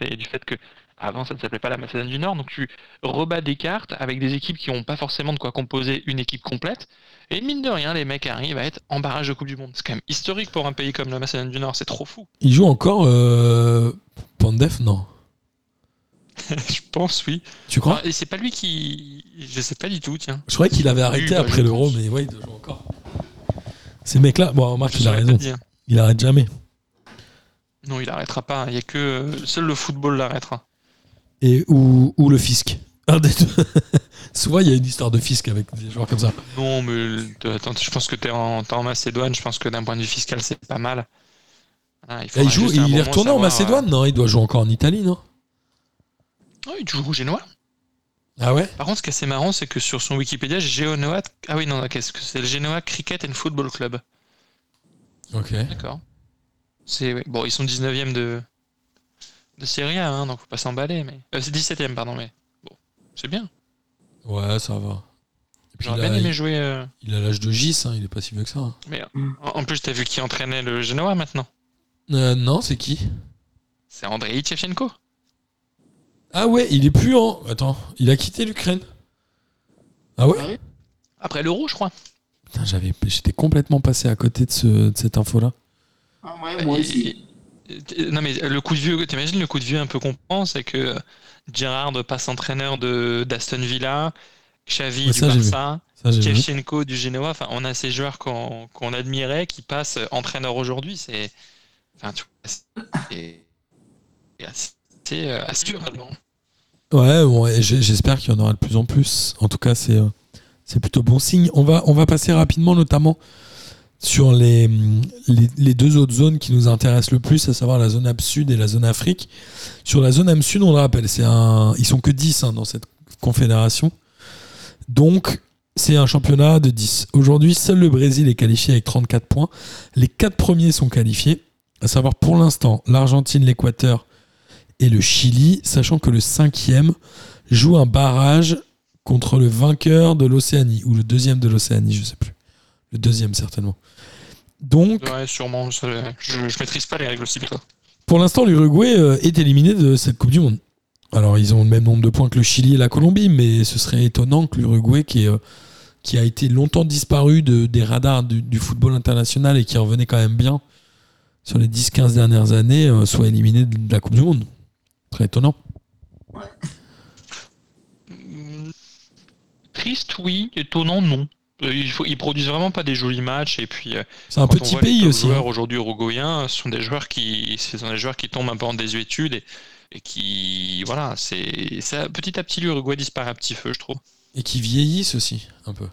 et du fait que avant ça ne s'appelait pas la Macédoine du Nord, donc tu rebats des cartes avec des équipes qui n'ont pas forcément de quoi composer une équipe complète. Et mine de rien, les mecs arrivent à être en barrage de Coupe du Monde. C'est quand même historique pour un pays comme la Macédoine du Nord, c'est trop fou. Ils jouent encore euh... Pandef Non? Je pense, oui. Tu crois? Et c'est pas lui qui. Je sais pas du tout, tiens. Je croyais qu'il avait arrêté bah, après je l'Euro, mais ouais, il jouer encore. Ces mecs-là, bon, Je il a raison. dire. Il arrête jamais. Non, il arrêtera pas. Il y a que euh, seul le football l'arrêtera. Et ou, ou le fisc. Souvent, il y a une histoire de fisc avec des joueurs comme ça. Non, mais euh, attends, je pense que t'es en, t'es en Macédoine. Je pense que d'un point de vue fiscal, c'est pas mal. Ah, il, joue, il est retourné en Macédoine Non, il doit jouer encore en Italie, non? Euh, oh, il joue au Génois. Ah ouais? Par contre, ce qui est assez marrant, c'est que sur son Wikipédia, Génois. Ah oui, non, qu'est-ce que c'est? Le Genoa Cricket and Football Club. Ok. D'accord. C'est ouais. bon, ils sont 19e de de Serie A, hein, donc faut pas s'emballer. Mais euh, c'est 17e, pardon, mais bon, c'est bien. Ouais, ça va. J'aurais il a- bien aimé jouer. euh, Il a l'âge de Gis, hein, il est pas si vieux que ça. hein. Mais en, en plus, t'as vu qui entraînait le Genoa maintenant? Euh, non, c'est qui? C'est Andrei Tchevchenko. Ah ouais, il est plus en. Attends, il a quitté l'Ukraine. Ah ouais? Ah Après l'Euro, je crois. Putain, j'avais, j'étais complètement passé à côté de, ce, de cette info-là. Ah ouais, moi aussi. et- Non mais le coup de vieux, t'imagines le coup de vieux un peu qu'on prend, c'est que Gerrard passe entraîneur de d'Aston Villa, Xavi Ouais, du ça. Barça. Shevchenko du Genoa. Enfin, on a ces joueurs qu'on qu'on admirait qui passent entraîneur aujourd'hui. C'est, enfin, tu vois, c'est c'est assez, euh, assez dur là-dedans. Ouais, bon, j'espère qu'il y en aura de plus en plus. En tout cas, c'est, euh, c'est plutôt bon signe. On va, passer rapidement, notamment sur les, deux autres zones qui nous intéressent le plus, à savoir la zone Sud et la zone Afrique. Sur la zone Sud, on le rappelle, c'est un, sont que 10 hein, dans cette confédération. Donc, c'est un championnat de 10. Aujourd'hui, seul le Brésil est qualifié avec 34 points. Les quatre premiers sont qualifiés, à savoir pour l'instant l'Argentine, l'Équateur et le Chili, sachant que le cinquième joue un barrage contre le vainqueur de l'Océanie, ou le deuxième de l'Océanie, je sais plus. Le deuxième, certainement. Donc, Ouais, sûrement. je, je maîtrise pas les règles aussi que toi. pour l'instant, l'Uruguay euh, est éliminé de cette Coupe du Monde. Alors, ils ont le même nombre de points que le Chili et la Colombie, mais ce serait étonnant que l'Uruguay, qui, est, euh, qui a été longtemps disparu de- des radars du, du football international et qui revenait quand même bien sur les 10-15 dernières années, euh, soit éliminé de la Coupe du Monde. Très étonnant. Mm, Triste, oui. Étonnant, non. Euh, Il faut, ils produisent vraiment pas des jolis matchs et puis euh, C'est un petit les pays aussi. hein. joueurs aujourd'hui uruguayens sont des joueurs qui ce sont des joueurs qui tombent un peu en désuétude et, et qui voilà c'est ça petit à petit l'Uruguay disparaît à petit feu je trouve Et qui vieillissent aussi, un peu.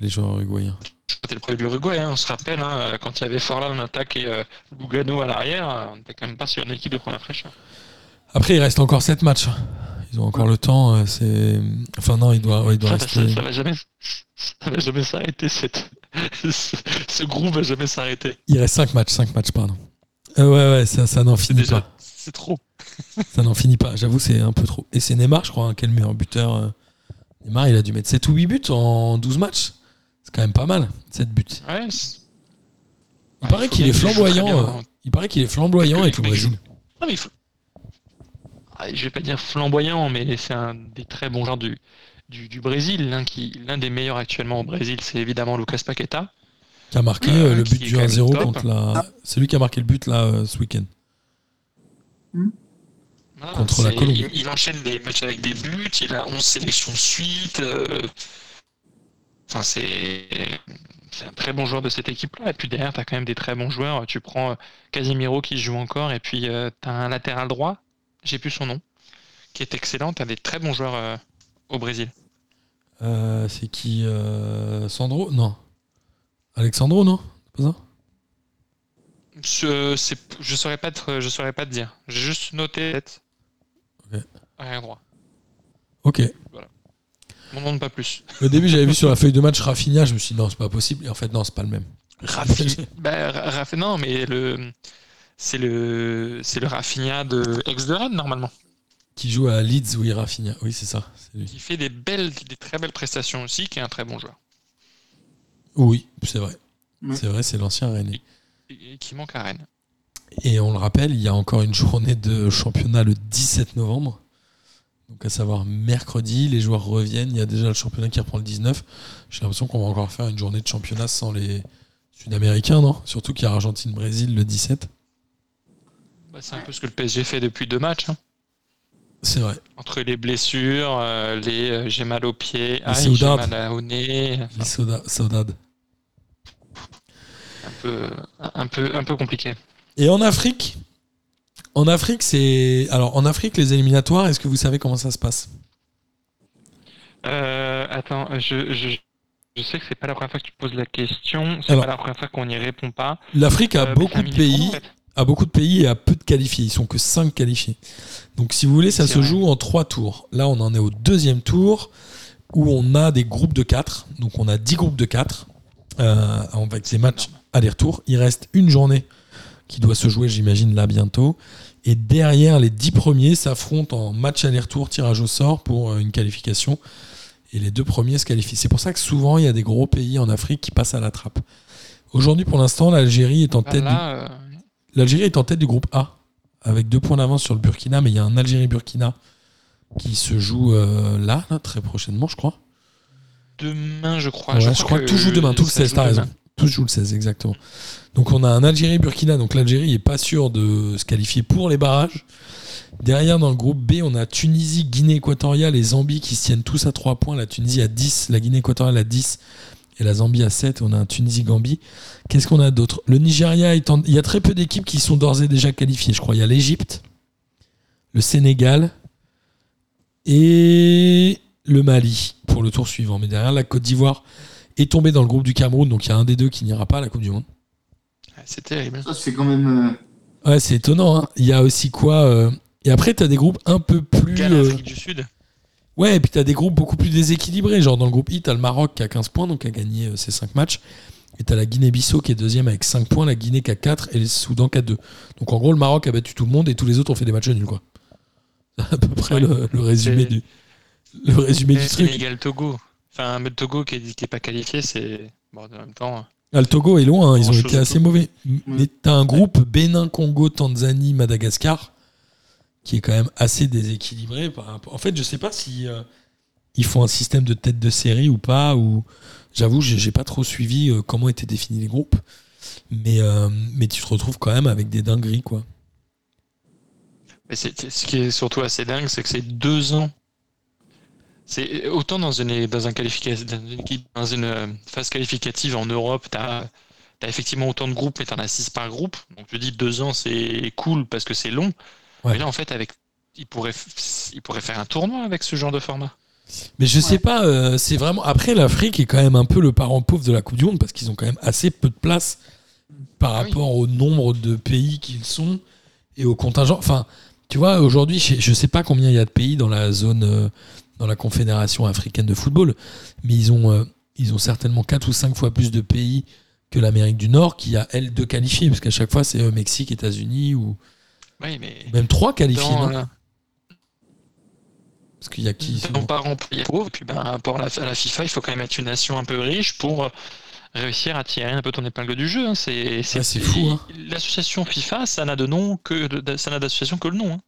les joueurs uruguayens. C'était le premier de l'Uruguay, hein, on se rappelle, hein, quand il y avait Forlan en attaque et euh, Lugano à l'arrière, on n'était quand même pas sur une équipe de première fraîcheur. Après, il reste encore 7 matchs. Ils ont encore le temps. euh, C'est... Enfin, non, il doit, ouais, il doit Ça, rester. ça, ça va jamais, ça va jamais s'arrêter. Cette... ce, groupe va jamais s'arrêter. Il reste 5 matchs, 5 matchs, pardon. Euh, ouais, ouais, ça, ça n'en finit déjà, pas. c'est trop. Ça n'en finit pas. J'avoue, c'est un peu trop. Et c'est Neymar, je crois, hein, qui est le meilleur buteur. euh. Neymar, il a dû mettre 7 ou 8 buts en 12 matchs. C'est quand même pas mal, 7 buts. Ouais, Il Ouais, paraît est bien qu'il joue très flamboyant. bien, euh, hein. Il paraît qu'il est flamboyant avec le il Brésil. Non, mais il faut... Ah, je vais pas dire flamboyant, mais c'est un des très bons joueurs du, du, du Brésil. L'un qui, l'un des meilleurs actuellement au Brésil, c'est évidemment Lucas Paqueta. Qui a marqué Euh, euh, le but du quand même 1-0 top. contre la. C'est lui qui a marqué le but là euh, ce week-end. Voilà, Contre la Colombie. Il, il enchaîne les matchs avec des buts, il a 11 sélections de suite. euh, Enfin, c'est c'est un très bon joueur de cette équipe-là. Et puis derrière, tu as quand même des très bons joueurs. Tu prends euh, Casemiro qui joue encore, et puis tu as un latéral droit, j'ai plus son nom, qui est excellent. Tu as des très bons joueurs euh, au Brésil. Euh, c'est qui euh, Sandro? Non. Alexandro, non? C'est pas ça? Je, c'est- je saurais pas te, je saurais pas te dire. J'ai juste noté tête. Ok. Arrière droit. Ok. Mon nom pas plus. Au début, j'avais vu sur la feuille de match Rafinha, je me suis dit non, c'est pas possible. Et en fait, non, c'est pas le même. Rafinha. bah, Ra- Rafi- non, mais le c'est le c'est le Rafinha de ex de Rennes normalement, Qui joue à Leeds, oui, Rafinha. Oui, c'est ça. C'est lui. qui fait des belles, des très belles prestations aussi, qui est un très bon joueur Oui, c'est vrai. Ouais. C'est vrai, c'est l'ancien et, et qui manque à Rennes. Et on le rappelle, il y a encore une journée de championnat le 17 novembre. Donc à savoir mercredi, les joueurs reviennent. Il y a déjà le championnat qui reprend le 19. J'ai l'impression qu'on va encore faire une journée de championnat sans les Sud-Américains, non? Surtout qu'il y a Argentine-Brésil le 17. Bah, c'est un peu ce que le PSG fait depuis deux matchs. hein. C'est vrai. Entre les blessures, euh, les euh, j'ai mal au pied, ah, j'ai mal au nez, enfin, Saudade. un peu un peu un peu compliqué. Et en Afrique En Afrique, c'est. Alors en Afrique, les éliminatoires, est-ce que vous savez comment ça se passe? Euh, attends, je, je, je sais que c'est pas la première fois que tu poses la question, c'est pas la première fois qu'on n'y répond pas. L'Afrique a Euh, beaucoup de pays. en fait. A beaucoup de pays et a peu de qualifiés. Ils sont que 5 qualifiés. Donc si vous voulez, ça se vrai. joue en 3 tours. Là, on en est au deuxième tour où on a des groupes de 4. Donc on a 10 groupes de 4 euh, avec des matchs aller-retour. Il reste une journée qui doit se jouer, j'imagine, là bientôt. Et derrière, les 10 premiers s'affrontent en match aller-retour, tirage au sort pour euh, une qualification. Et les deux premiers se qualifient. C'est pour ça que souvent, il y a des gros pays en Afrique qui passent à la trappe. Aujourd'hui, pour l'instant, l'Algérie est en Bah, tête du là, euh, L'Algérie est en tête du groupe A, avec deux points d'avance sur le Burkina, mais il y a un Algérie-Burkina qui se joue euh, là, là, très prochainement, je crois. demain, je crois. Ouais, je crois que tout joue demain, tout le ça 16, joue t'as raison. Tout joue le 16, exactement. Donc on a un Algérie-Burkina, donc l'Algérie n'est pas sûre de se qualifier pour les barrages. Derrière, dans le groupe B, on a Tunisie, Guinée équatoriale et Zambie qui se tiennent tous à 3 points. La Tunisie à 10, la Guinée équatoriale à 10 et la Zambie à 7. On a un Tunisie-Gambie. Qu'est-ce qu'on a d'autre? Le Nigeria, est en- il y a très peu d'équipes qui sont d'ores et déjà qualifiées. Je crois il y a l'Égypte, le Sénégal et le Mali pour le tour suivant. Mais derrière, la Côte d'Ivoire est tombée dans le groupe du Cameroun, donc il y a un des deux qui n'ira pas à la Coupe du Monde. C'est terrible. Ça, c'est quand même. euh, Ouais, c'est étonnant. hein. Il y a aussi quoi euh, Et après, tu as des groupes un peu plus. Ghana, euh, Afrique du Sud. Ouais, et puis tu as des groupes beaucoup plus déséquilibrés. Genre dans le groupe I, tu as le Maroc qui a 15 points, donc qui a gagné euh, ses 5 matchs. Et tu as la Guinée-Bissau qui est deuxième avec 5 points, la Guinée qui a 4 et le Soudan qui a 2. Donc en gros, le Maroc a battu tout le monde et tous les autres ont fait des matchs nuls. quoi. C'est à peu près Ouais. le, le résumé du, le résumé du truc. Sénégal, Togo. Enfin, le Togo qui est, qui est pas qualifié, c'est. Bon, en même temps. Ah, le Togo est loin, hein, ils ont été assez mauvais. Mais t'as un groupe Bénin, Congo, Tanzanie, Madagascar qui est quand même assez déséquilibré. En fait, je sais pas si euh, ils font un système de tête de série ou pas. Ou j'avoue, j'ai pas trop suivi euh, comment étaient définis les groupes. Mais euh, mais tu te retrouves quand même avec des dingueries quoi. Mais ce qui est surtout assez dingue, c'est que c'est deux ans. C'est autant dans une dans un dans une, phase qualificative en Europe, t'as as effectivement autant de groupes, mais t'en as six par groupe. Donc je dis deux ans, c'est cool parce que c'est long. Ouais. Mais là, en fait, avec il pourrait il pourrait faire un tournoi avec ce genre de format. Mais je sais pas, euh, c'est vraiment. Après, l'Afrique est quand même un peu le parent pauvre de la Coupe du Monde parce qu'ils ont quand même assez peu de place par Ah oui. rapport au nombre de pays qu'ils sont et au contingent. Enfin, tu vois, aujourd'hui, je je sais pas combien il y a de pays dans la zone, euh, dans la Confédération africaine de football, mais ils ont, euh, ils ont certainement 4 ou 5 fois plus de pays que l'Amérique du Nord qui a, elle, deux qualifiés, parce qu'à chaque fois, c'est euh, Mexique, États-Unis ou Oui, mais même trois qualifiés. dans, non euh, parce qu'il y a qui dans sinon parents pauvres, puis ben, par rapport à la, à la FIFA, il faut quand même être une nation un peu riche pour euh, réussir à tirer un peu ton épingle du jeu. hein. C'est fou, hein. L'association FIFA, ça n'a de nom que de- ça n'a d'association que le nom. hein.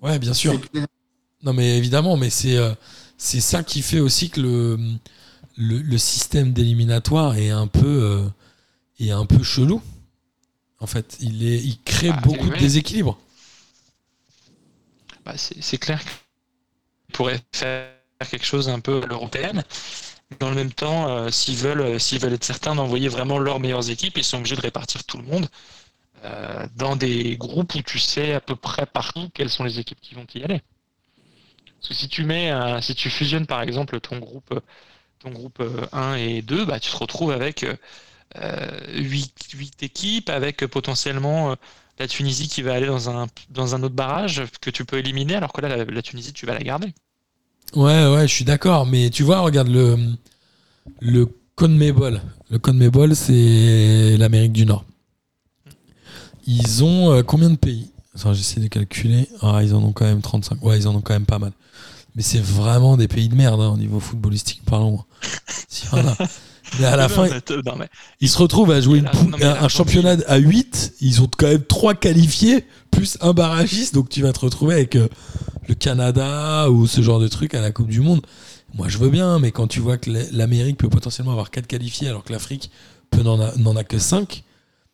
Ouais, bien sûr. C'est clair. Non, mais évidemment, mais c'est euh, c'est ça qui fait aussi que le, le, le système d'éliminatoire est un peu euh, est un peu chelou. En fait, il est il crée Ah, beaucoup de déséquilibre. Bah, c'est clair qu'ils pourraient faire quelque chose un peu à l'européenne. Dans le même temps, euh, s'ils veulent, euh, s'ils veulent être certains d'envoyer vraiment leurs meilleures équipes, ils sont obligés de répartir tout le monde euh, dans des groupes où tu sais à peu près partout quelles sont les équipes qui vont y aller. Parce que si tu mets, un- si tu fusionnes par exemple ton groupe, euh, ton groupe euh, 1 et 2, bah, tu te retrouves avec euh, 8, équipes, avec euh, potentiellement euh, la Tunisie qui va aller dans un, dans un autre barrage que tu peux éliminer, alors que là, la, Tunisie, tu vas la garder. Ouais, ouais, je suis d'accord. Mais tu vois, regarde le le CONMEBOL. Le CONMEBOL, c'est l'Amérique du Nord. Ils ont combien de pays? J'essaie de calculer. Ah, ils en ont quand même 35. Ouais, ils en ont quand même pas mal. Mais c'est vraiment des pays de merde hein, au niveau footballistique, parlons. Mais à la Non, fin, mais- non, mais ils se retrouvent à jouer là- non, un, championnat à 8. Ils ont quand même 3 qualifiés, plus un barragiste. Donc tu vas te retrouver avec euh, le Canada ou ce genre de truc à la Coupe du Monde. Moi, je veux bien, mais quand tu vois que l'A- l'Amérique peut potentiellement avoir 4 qualifiés alors que l'Afrique peut n'en a, n'en a que 5,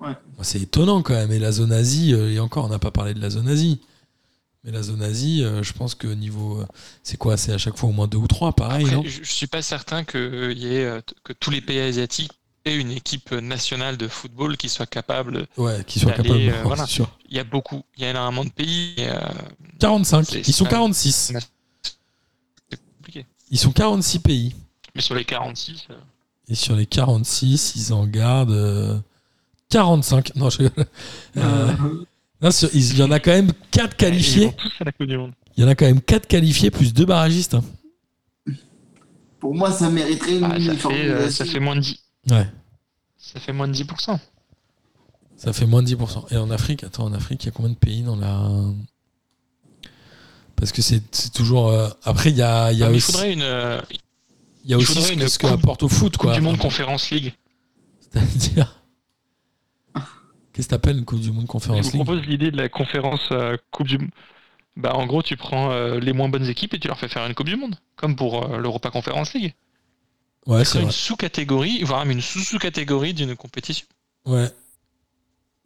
Ouais. c'est étonnant quand même. Et la zone Asie, euh, et encore, on n'a pas parlé de la zone Asie. Mais la zone Asie, euh, je pense que niveau. euh, c'est quoi? C'est à chaque fois au moins 2 ou 3, pareil, après, non? je, je suis pas certain que, euh, y ait, euh, que tous les pays asiatiques aient une équipe nationale de football qui soit capable. Ouais, qu'ils soient d'aller, capables. euh, ouais, voilà. c'est sûr. Il y a beaucoup, il y a énormément de pays. euh, 45. C'est- Ils sont c'est- 46. c'est compliqué. Ils sont 46 pays. Mais sur les 46, euh, Et sur les 46, ils en gardent euh, 45. Non, je rigole. Non, sur- il y en a quand même 4 ils qualifiés. vont tous à la Coupe du Monde. Il y en a quand même 4 qualifiés plus 2 barragistes. hein. pour moi, ça mériterait une Ah, ça, fait, euh, uniformisation. ça fait moins de 10. Ouais, Ça fait moins de 10%. ça fait moins de 10%. Et en Afrique, attends, en Afrique, il y a combien de pays dans la. Parce que c'est c'est toujours. euh, Après, il y a, il y a il aussi, faudrait une euh, il y a il aussi faudrait ce que, une ce que coupe- apporte au foot, Coupe quoi. du Monde Conférence League. C'est-à-dire. Qu'est-ce que t'appelles une Coupe du Monde Je Conférence vous League propose l'idée de la conférence euh, Coupe du Monde. Bah, en gros, tu prends euh, les moins bonnes équipes et tu leur fais faire une Coupe du Monde, comme pour euh, l'Europa Conference League. Ouais, C'est une sous-catégorie, voire même une sous-sous-catégorie d'une compétition. Ouais.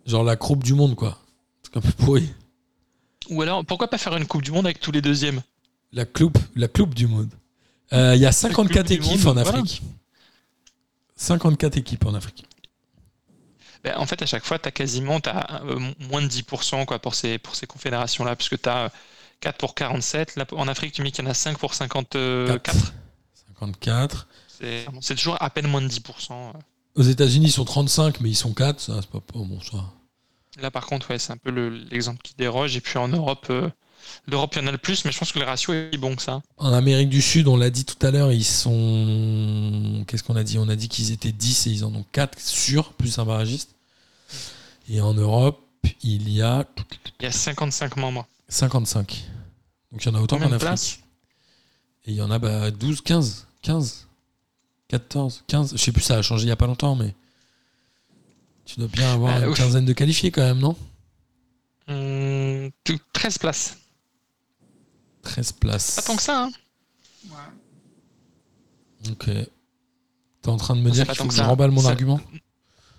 Genre la Coupe du Monde, quoi. C'est un peu pourri. Ou alors, pourquoi pas faire une Coupe du Monde avec tous les deuxièmes? La coupe, la coupe du monde. Il y a 54 du équipes monde, en voilà. Afrique. 54 équipes en Afrique. Ben, En fait, à chaque fois, tu as quasiment euh, moins de 10% quoi, pour ces, pour ces confédérations-là, puisque tu as 4 pour 47. Là, en Afrique, tu mets qu'il y en a 5 pour 54. 54. C'est toujours à peine moins de 10%. euh. Aux États-Unis, ils sont 35, mais ils sont 4. Ça, c'est pas, pas bon, ça. Là, par contre, ouais, c'est un peu le- l'exemple qui déroge. Et puis en Europe, euh, l'Europe, il y en a le plus, mais je pense que le ratio est bon que ça. En Amérique du Sud, on l'a dit tout à l'heure, ils sont. Qu'est-ce qu'on a dit? On a dit qu'ils étaient 10 et ils en ont 4 sûrs, plus un barragiste. Et en Europe, il y a Il y a 55 membres. 55. Donc il y en a autant qu'en Afrique. Et il y en a bah, 12, 15, 15, 14, 15. Je sais plus, ça a changé il y a pas longtemps, mais. Tu dois bien avoir Euh, une quinzaine de qualifiés quand même, non? Hum, tout- 13 places. 13 places. Pas tant que ça, hein ouais. Ok. T'es en train de me Non, dire qu'il faut que que je ça. remballe mon Ça- argument?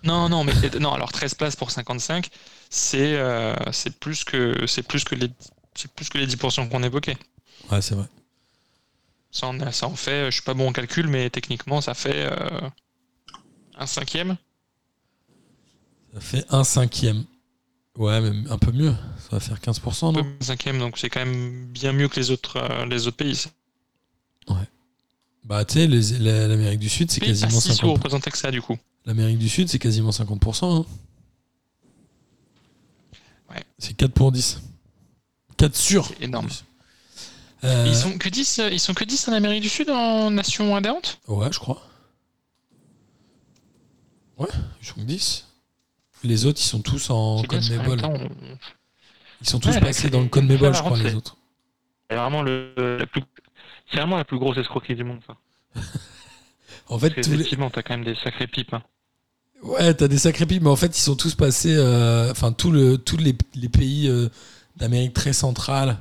Non, non, mais non, alors 13 places pour 55, c'est euh, c'est plus que c'est plus que les c'est plus que les 10% qu'on évoquait. Ouais, c'est vrai. Ça en, a- ça en fait, je suis pas bon en calcul, mais techniquement ça fait euh, un cinquième. Ça fait un cinquième. Ouais, mais un peu mieux. Ça va faire 15%, Un peu non un cinquième, donc c'est quand même bien mieux que les autres euh, les autres pays. ça. Bah, tu sais, l'Amérique du Sud, c'est quasiment pas si 50%. représenté que ça, du coup. L'Amérique du Sud, c'est quasiment 50%. hein. Ouais. C'est 4 pour 10. 4 sur. C'est énorme. Euh, Ils sont que 10, euh, ils sont que 10 en Amérique du Sud en nation adhérente Ouais, je crois. Ouais, ils sont que 10. Les autres, ils sont tous en CONMEBOL. on- Ils sont tous Ouais, passés dans le CONMEBOL, je crois, les autres. C'est vraiment, le, la plus... c'est vraiment la plus grosse escroquerie du monde, ça. En fait, Parce tous les... qu'effectivement, t'as quand même des sacrées pipes. hein. Ouais, t'as des sacrés pipes, mais en fait, ils sont tous passés. euh, Enfin, le, tous les, les pays euh, d'Amérique très centrale,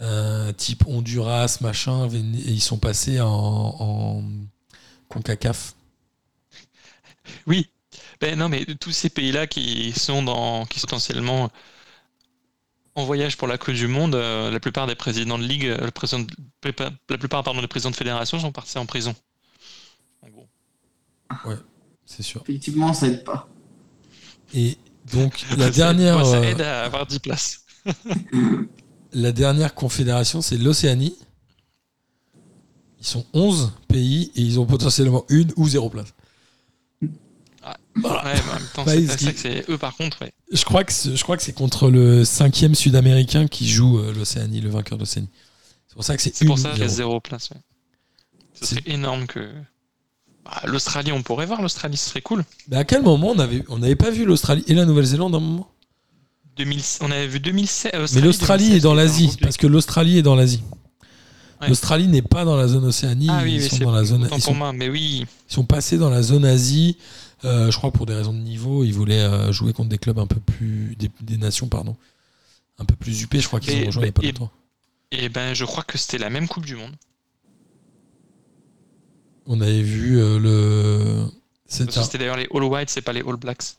euh, type Honduras, machin, et ils sont passés en, en CONCACAF. Oui. Ben non, mais tous ces pays-là qui sont dans, qui sont potentiellement en voyage pour la Coupe du Monde, euh, la plupart des présidents de ligue, euh, le président de- prépa- la plupart pardon, des présidents de fédération sont partis en prison. En gros. C'est sûr. Effectivement, ça aide pas. Et donc, la Ça- dernière, moi, ça euh, aide à avoir 10 places. la dernière confédération, c'est l'Océanie. Ils sont 11 pays et ils ont potentiellement une ou zéro place. Voilà. Ouais, mais en même temps, Bah, c'est ils- c'est ça que c'est eux par contre, ouais. Je crois que c'est- je crois que c'est contre le cinquième sud-américain qui joue euh, l'Océanie, le vainqueur d'Océanie. C'est pour ça que c'est C'est pour ça qu'il y a zéro. place. Ouais. Ce C'est- serait énorme que. Bah, L'Australie, on pourrait voir l'Australie, ce serait cool. Mais à quel moment on avait on n'avait pas vu l'Australie et la Nouvelle-Zélande à un moment? 2000, on avait vu 2016. euh, Mais l'Australie est dans l'Asie parce que l'Australie est dans l'Asie. Ouais. L'Australie n'est pas dans la zone Océanie, Ah oui, ils oui, sont c'est dans la zone ils pour sont, moi, mais oui. ils sont passés dans la zone Asie. Euh, je crois pour des raisons de niveau, ils voulaient euh, jouer contre des clubs un peu plus des, des nations pardon, un peu plus huppées. Je crois qu'ils ont rejoint il y a pas longtemps. Et ben, je crois que c'était la même Coupe du Monde. On avait vu euh, le un- C'était d'ailleurs les All Whites, c'est pas les All Blacks.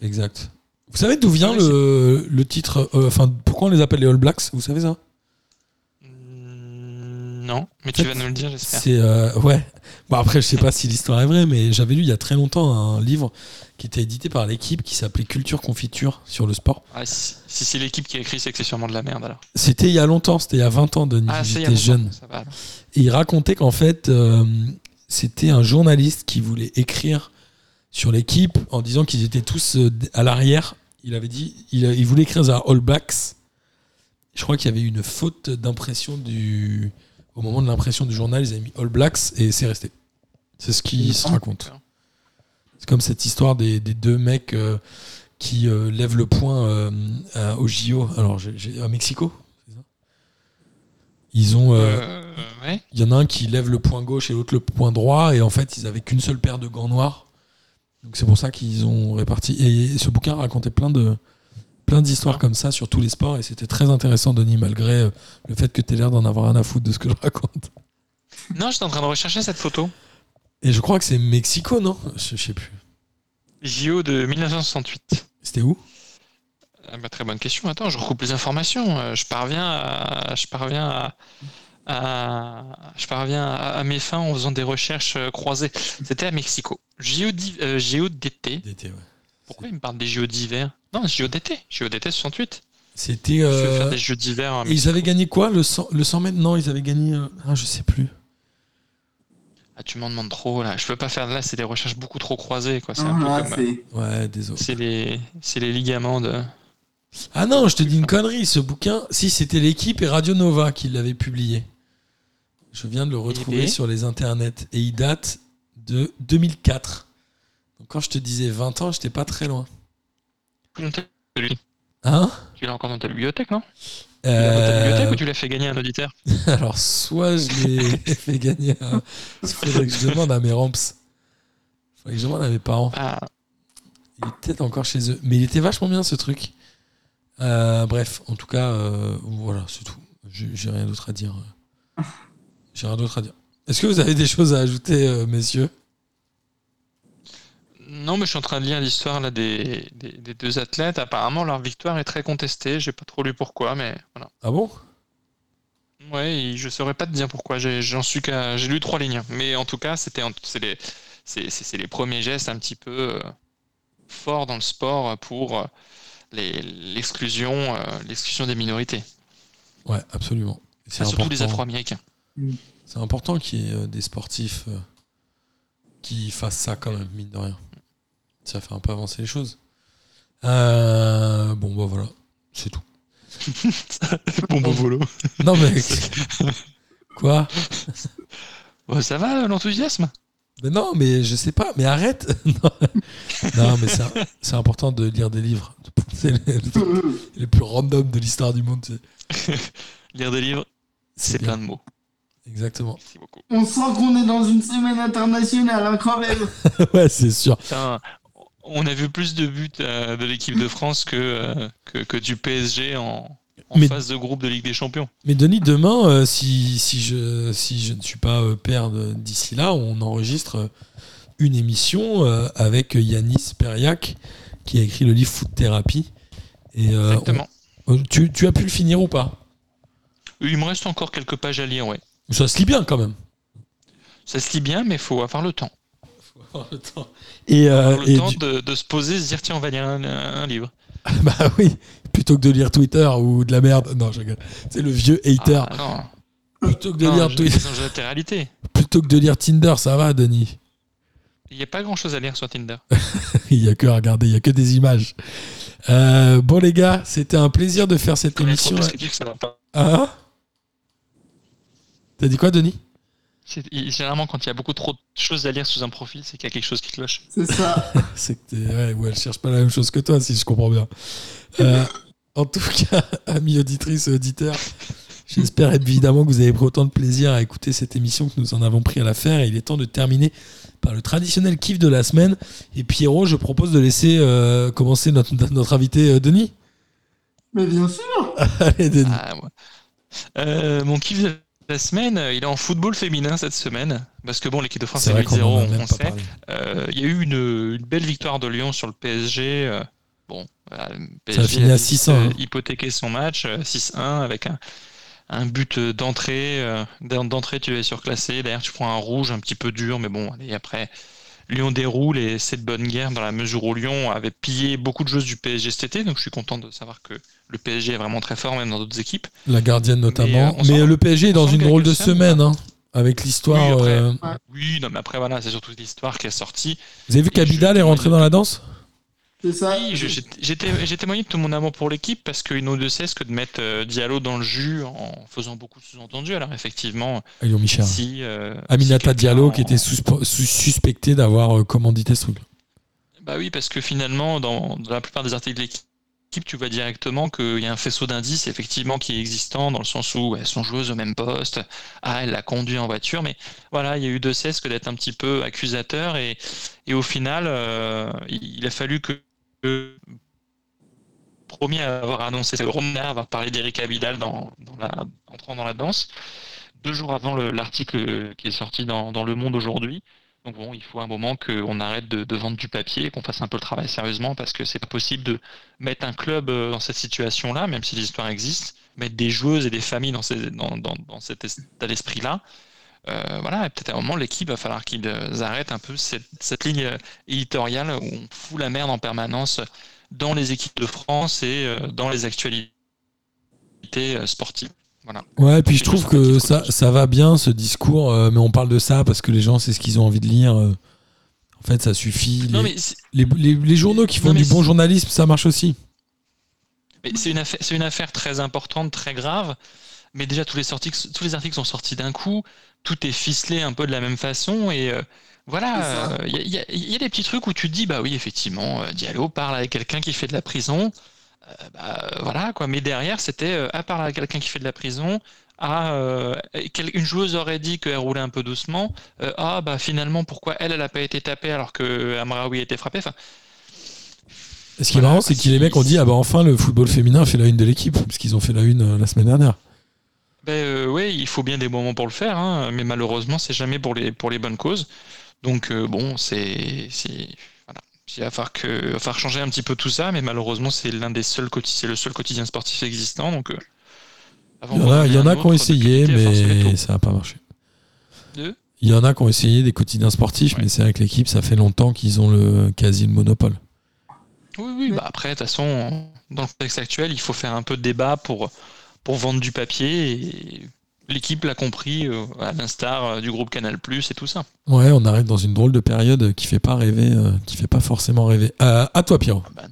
exact. Vous savez d'où vient Oui, le, le titre euh, Enfin, pourquoi on les appelle les All Blacks Vous savez ça? Non, mais tu vas nous le dire, j'espère. C'est euh, ouais. Bon après je sais pas si l'histoire est vraie, mais j'avais lu il y a très longtemps un livre qui était édité par l'équipe qui s'appelait Culture Confiture sur le sport. Ah, si si c'est l'équipe qui a écrit, c'est que c'est sûrement de la merde alors. C'était il y a longtemps, c'était il y a 20 ans, Denis. Ah, J'étais jeune. Ça va. Et il racontait qu'en fait, euh, c'était un journaliste qui voulait écrire sur l'équipe en disant qu'ils étaient tous euh, à l'arrière. Il avait dit, il, il voulait écrire à All Blacks. Je crois qu'il y avait eu une faute d'impression du. Au moment de l'impression du journal, ils avaient mis All Blacks et c'est resté. C'est ce qui se raconte. C'est comme cette histoire des, des deux mecs euh, qui euh, lèvent le poing euh, à- au JO. Alors, à Mexico, c'est ça? Ils ont. ouais. il y en a un qui lève le poing gauche et l'autre le poing droit, et en fait, ils avaient qu'une seule paire de gants noirs. Donc c'est pour ça qu'ils ont réparti. Et ce bouquin racontait plein de plein d'histoires comme ça sur tous les sports, et c'était très intéressant, Denis, malgré euh, le fait que tu aies l'air d'en avoir rien à foutre de ce que je raconte. Non, j'étais en train de rechercher cette photo. Et je crois que c'est Mexico, non? Je, je sais plus. JO de 1968. C'était où? Ah bah, très bonne question. Attends, je recoupe les informations. Euh, Je parviens à, je parviens à, à- je parviens à, mes fins en faisant des recherches euh, croisées. C'était à Mexico. JO. D'été, ouais. Pourquoi il me parle des JO d'hiver Non, JO d'été. JO d'été 68. C'était. Je vais euh, faire des Jeux d'hiver. et ils avaient gagné quoi le 100, le 100 mètres? Non, ils avaient gagné. euh, Ah, je sais plus. Ah, tu m'en demandes trop là. Je peux pas faire là. C'est des recherches beaucoup trop croisées. Quoi. C'est un Ah, peu là, comme. euh, c'est- Ouais, désolé. C'est les, c'est les ligaments de. Ah non, je te dis une connerie, ce bouquin, si c'était l'équipe et Radio Nova qui l'avait publié. Je viens de le retrouver sur les internets et il date de 2004. Donc quand je te disais 20 ans, j'étais pas très loin. Hein Tu l'as encore dans ta bibliothèque, non Tu l'as dans ta Euh, bibliothèque ou tu l'as fait gagner à un auditeur Alors soit je l'ai fait gagner à... Il faudrait que je demande à mes ramps. Il faudrait que je demande à mes parents. Ah, Il est peut-être encore chez eux. Mais il était vachement bien ce truc. Euh, bref, en tout cas, euh, voilà, c'est tout. J'ai rien d'autre à dire. J'ai rien d'autre à dire. Est-ce que vous avez des choses à ajouter, messieurs? Non, mais je suis en train de lire l'histoire là des, des, des deux athlètes. Apparemment, leur victoire est très contestée. J'ai pas trop lu pourquoi, mais voilà. Ah bon? Ouais, je saurais pas te dire pourquoi. J'ai- J'en suis qu'à. J'ai lu trois lignes, mais en tout cas, c'était c'est les c'est les premiers gestes un petit peu euh, forts dans le sport pour euh, les- l'exclusion euh, l'exclusion des minorités, Ouais, absolument. C'est Enfin, surtout des important. Afro-Américains. C'est important qu'il y ait des sportifs qui fassent ça quand même, mine de rien. Ça fait un peu avancer les choses. Euh, bon, bah voilà, c'est tout. bon, bon, volo. Non, mais. Quoi? Bah, ça va l'enthousiasme? Mais Non, mais je sais pas, mais arrête Non, Non, mais c'est- c'est important de lire des livres. C'est les, les plus random de l'histoire du monde. Lire des livres, c'est plein de mots. Exactement. Merci beaucoup. On sent qu'on est dans une semaine internationale incroyable. ouais, c'est sûr. Putain, on a vu plus de buts euh, de l'équipe de France que, euh, que, que du PSG en, en Mais- phase de groupe de Ligue des Champions. Mais Denis, demain, euh, si, si, je, si je ne suis pas euh, père d'ici là, on enregistre une émission euh, avec Yanis Periak qui a écrit le livre Foot Thérapie. Et, Exactement. on- tu, tu as pu le finir ou pas? Il me reste encore quelques pages à lire, ouais. Ça se lit bien quand même. Ça se lit bien, mais il faut avoir le temps. Et, euh, Avoir le et temps du- de, de se poser, se dire tiens, on va lire un, un livre. bah oui, plutôt que de lire Twitter ou de la merde. Non, je rigole. C'est le vieux hater. Ah, non, plutôt que de non, lire Twitter, plutôt que de lire Tinder, ça va, Denis? Il n'y a pas grand chose à lire sur Tinder. Il y a que à regarder, il y a que des images. Euh, bon les gars, c'était un plaisir de faire cette trop émission. de descriptifs, ça va pas? Hein? T'as dit quoi, Denis? Généralement, quand il y a beaucoup trop de choses à lire sous un profil, c'est qu'il y a quelque chose qui cloche. C'est ça. C'est que t'es- ouais, ouais, elle cherche pas la même chose que toi, si je comprends bien. Euh, en tout cas, amis auditrices et auditeurs, j'espère évidemment que vous avez pris autant de plaisir à écouter cette émission que nous en avons pris à la faire. Et il est temps de terminer par le traditionnel kiff de la semaine. Et Pierrot, je propose de laisser euh, commencer notre, notre invité euh, Denis. Mais bien sûr. Allez, Denis. Ah, ouais. Euh, mon kiff de la semaine, euh, il est en football féminin cette semaine. Parce que bon, l'équipe de France est vrai qu'on 8-0, en a on, on sait. Euh, Il y a eu une, une belle victoire de Lyon sur le PSG. euh, bon, voilà, le Ça a PSG fini à a 600, euh, hein. hypothéqué son match, euh, 6-1, avec un, un but d'entrée. euh, D'entrée, tu es surclassé. D'ailleurs, tu prends un rouge un petit peu dur, mais bon, allez, après, Lyon déroule et c'est de bonne guerre dans la mesure où Lyon avait pillé beaucoup de joueuses du PSG cet été. Donc, je suis content de savoir que le PSG est vraiment très fort, même dans d'autres équipes. La gardienne notamment. Mais, euh, Mais, le PSG est dans une drôle de semaine, hein, avec l'histoire. Oui, après. euh, Oui, non, mais après, voilà, c'est surtout l'histoire qui est sortie. Vous avez vu qu'Abidal est rentré dans la danse? C'est ça. Oui, j'ai- j'ai té- j'ai témoigné de tout mon amour pour l'équipe parce qu'ils n'ont de cesse que de mettre euh, Diallo dans le jus en faisant beaucoup de sous-entendus. Alors effectivement, si... euh, si Aminata quelqu'un Diallo en- qui était suspe- sus- suspecté d'avoir euh, commandité ce truc. Bah oui, parce que finalement, dans, dans la plupart des articles de l'équipe, tu vois directement qu'il y a un faisceau d'indices effectivement qui est existant dans le sens où elles sont joueuses au même poste, ah elle l'a conduit en voiture, mais voilà, il y a eu de cesse que d'être un petit peu accusateur et, et au final, euh, il a fallu que, premier à avoir annoncé, c'est Romna avoir parlé d'Eric Abidal dans, la, entrant dans la danse, deux jours avant le- l'article qui est sorti dans, Le Monde aujourd'hui. Donc bon, il faut un moment qu'on arrête de, vendre du papier qu'on fasse un peu le travail sérieusement parce que c'est pas possible de mettre un club euh, dans cette situation-là, même si l'histoire existe, mettre des joueuses et des familles dans, dans cet état d'esprit-là. Euh, voilà, et peut-être à un moment, l'équipe va falloir qu'ils euh, arrêtent un peu cette, cette ligne euh, éditoriale où on fout la merde en permanence dans les équipes de France et dans les actualités sportives. Voilà. Ouais, puis je trouve que ça, ça va bien ce discours, euh, mais on parle de ça parce que les gens, c'est ce qu'ils ont envie de lire. euh. En fait, ça suffit. Les, Non, les, les- les journaux qui font Non, du bon journalisme, ça marche aussi. C'est une affaire, une affaire très importante, très grave. Mais déjà tous les sorties, tous les articles sont sortis d'un coup. Tout est ficelé un peu de la même façon et euh, voilà. Il y, a- y a- y a des petits trucs où tu te dis bah oui effectivement euh, Diallo parle avec quelqu'un qui fait de la prison. Euh, bah, euh, voilà quoi. Mais derrière c'était euh, à parler avec quelqu'un qui fait de la prison. Ah, euh, quel- une joueuse aurait dit qu'elle roulait un peu doucement. Euh, ah bah finalement pourquoi elle elle a pas été tapée alors que Amraoui a été frappé? Enfin, ce qui est marrant, c'est que les mecs ont dit ah bah enfin le football féminin fait la une de l'équipe, parce qu'ils ont fait la une euh, la semaine dernière. Ben euh, ouais, il faut bien des moments pour le faire, hein, mais malheureusement, c'est jamais pour les, pour les bonnes causes. Donc euh, bon, c'est c'est- voilà. Il va falloir que il va falloir changer un petit peu tout ça, mais malheureusement, c'est l'un des seuls c'est le seul quotidien sportif existant. Donc euh, avant Il y en a, y en qui ont essayé, mais ça n'a pas marché. Il y en a qui ont essayé des quotidiens sportifs, Ouais. mais c'est avec l'équipe, ça fait longtemps qu'ils ont le quasi le monopole. Oui, oui. Bah après, de toute façon, dans le contexte actuel, il faut faire un peu de débat pour pour vendre du papier et l'équipe l'a compris, euh, à l'instar euh, du groupe Canal Plus et tout ça. Ouais, on arrive dans une drôle de période qui fait pas rêver, euh, qui fait pas forcément rêver. Euh, à toi, Pierrot. Ah bah.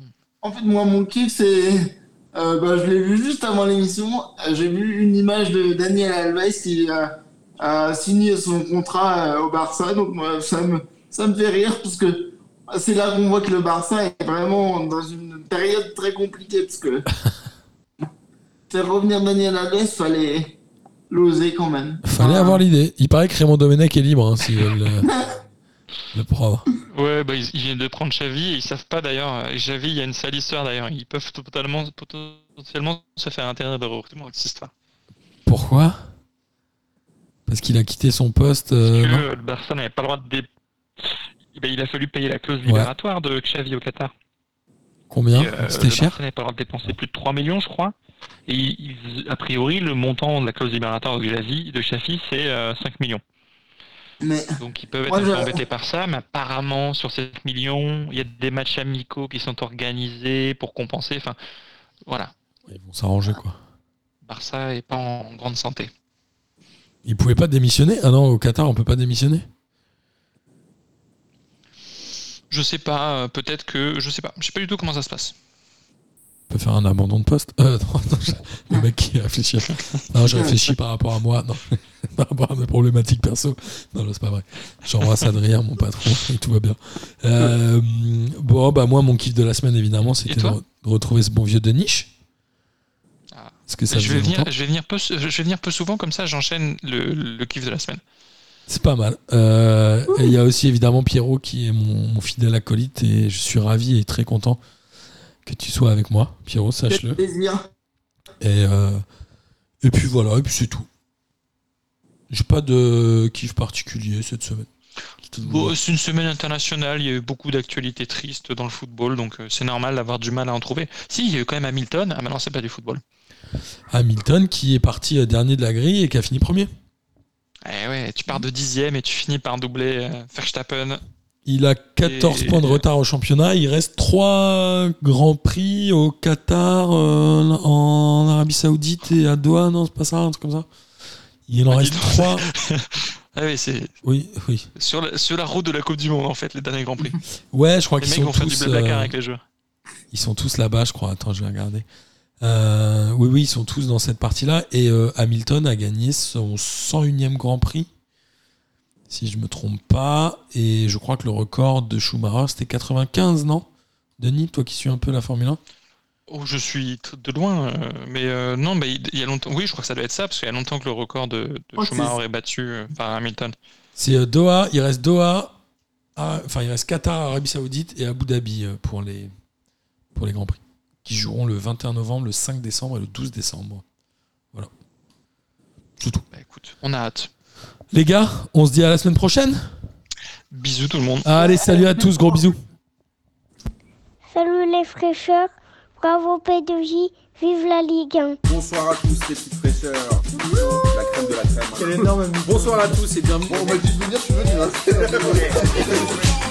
En fait, moi, mon kiff, c'est. euh, bah, je l'ai vu juste avant l'émission. J'ai vu une image de Daniel Alves qui a, a signé son contrat euh, au Barça. Donc, moi, ça me, ça me fait rire parce que c'est là qu'on voit que le Barça est vraiment dans une période très compliquée. Parce que faire revenir Daniel Alves, fallait l'oser quand même. Fallait Ah. avoir l'idée. Il paraît que Raymond Domenech est libre, hein, s'ils veulent le, le prendre. Ouais, bah, ils, ils viennent de prendre Xavi et ils savent pas d'ailleurs. euh, Xavi, il y a une sale histoire d'ailleurs. Ils peuvent totalement, potentiellement se faire interdire de recrutement avec cette histoire. Pourquoi? Parce qu'il a quitté son poste. Parce euh, que non? le Barça n'avait pas le droit de. dé- Eh ben, il a fallu payer la clause libératoire de Xavi au Qatar. Combien? Euh, C'était le cher? Barça n'avait pas le droit de dépenser plus de 3 millions, je crois. Et ils- a priori, le montant de la clause libératoire de Xavi, de Xavi c'est euh, 5 millions. Mais Donc ils peuvent être Moi, un peu je- embêtés par ça, mais apparemment sur ces millions, il y a des matchs amicaux qui sont organisés pour compenser. Enfin, voilà. Ils vont s'arranger, quoi. Barça est pas en grande santé. Il pouvait pas démissionner? Ah non, au Qatar, on peut pas démissionner? Je sais pas, euh, peut-être que. Je sais pas. Je sais pas du tout comment ça se passe. On peut faire un abandon de poste Euh, non, non, je- Le mec qui réfléchit. Non, je réfléchis par rapport à moi. Non, par rapport à mes problématiques perso. Non, non, c'est pas vrai. J'embrasse Adrien, mon patron, et tout va bien. Euh, bon, bah moi, mon kiff de la semaine, évidemment, c'était de, toi re- de retrouver ce bon vieux de niche. Ah. Parce que ça je, vais venir, je, vais venir peu, je vais venir peu souvent, comme ça j'enchaîne le, le kiff de la semaine. C'est pas mal. Euh, et il y a aussi évidemment Pierrot qui est mon, mon fidèle acolyte et je suis ravi et très content que tu sois avec moi, Pierrot, sache-le. plaisir. Et, euh, et puis voilà, et puis c'est tout. J'ai pas de kiff particulier cette semaine. Bon, c'est une semaine internationale, il y a eu beaucoup d'actualités tristes dans le football, donc euh, c'est normal d'avoir du mal à en trouver. Si, il y a eu quand même Hamilton, ah maintenant c'est pas du football. Hamilton qui est parti euh, dernier de la grille et qui a fini premier. Eh ouais, tu pars de dixième et tu finis par doubler euh, Verstappen. Il a 14 Et- points de retard au championnat. Il reste 3 grands prix au Qatar, euh, en Arabie Saoudite et à Doha. Non, c'est pas ça, un truc comme ça. Il en Ah, reste dis donc. 3. Ah oui, c'est Oui, oui. sur la, sur la route de la Coupe du Monde en fait, les derniers Grands Prix. Ouais, je crois Les qu'ils mecs sont faire du tous. blablacar euh, avec les joueurs. Ils sont tous là-bas, je crois. Attends, je vais regarder. Euh, oui, oui, ils sont tous dans cette partie-là. Et Hamilton a gagné son 101e Grand Prix, si je me trompe pas. Et je crois que le record de Schumacher, c'était 95, non? Denis, toi qui suis un peu la Formule 1 Oh, je suis de loin, euh, mais euh, non, mais il y a longtemps. Oui, je crois que ça doit être ça, parce qu'il y a longtemps que le record de, Oh, Schumacher est battu euh, par Hamilton. C'est euh, Doha, il reste Doha, enfin il reste Qatar, Arabie Saoudite et Abu Dhabi euh, pour les, pour les Grands Prix, qui joueront le 21 novembre, le 5 décembre et le 12 décembre. Voilà. C'est tout. Bah écoute, on a hâte. Les gars, on se dit à la semaine prochaine Bisous tout le monde. Allez, salut à tous, gros bisous. Salut les fraîcheurs, bravo P2J, vive la Ligue 1. Bonsoir à tous les petites fraîcheurs. La crème de la crème. Bonsoir à tous et bienvenue. On m'a dit de venir, je suis venu. hein.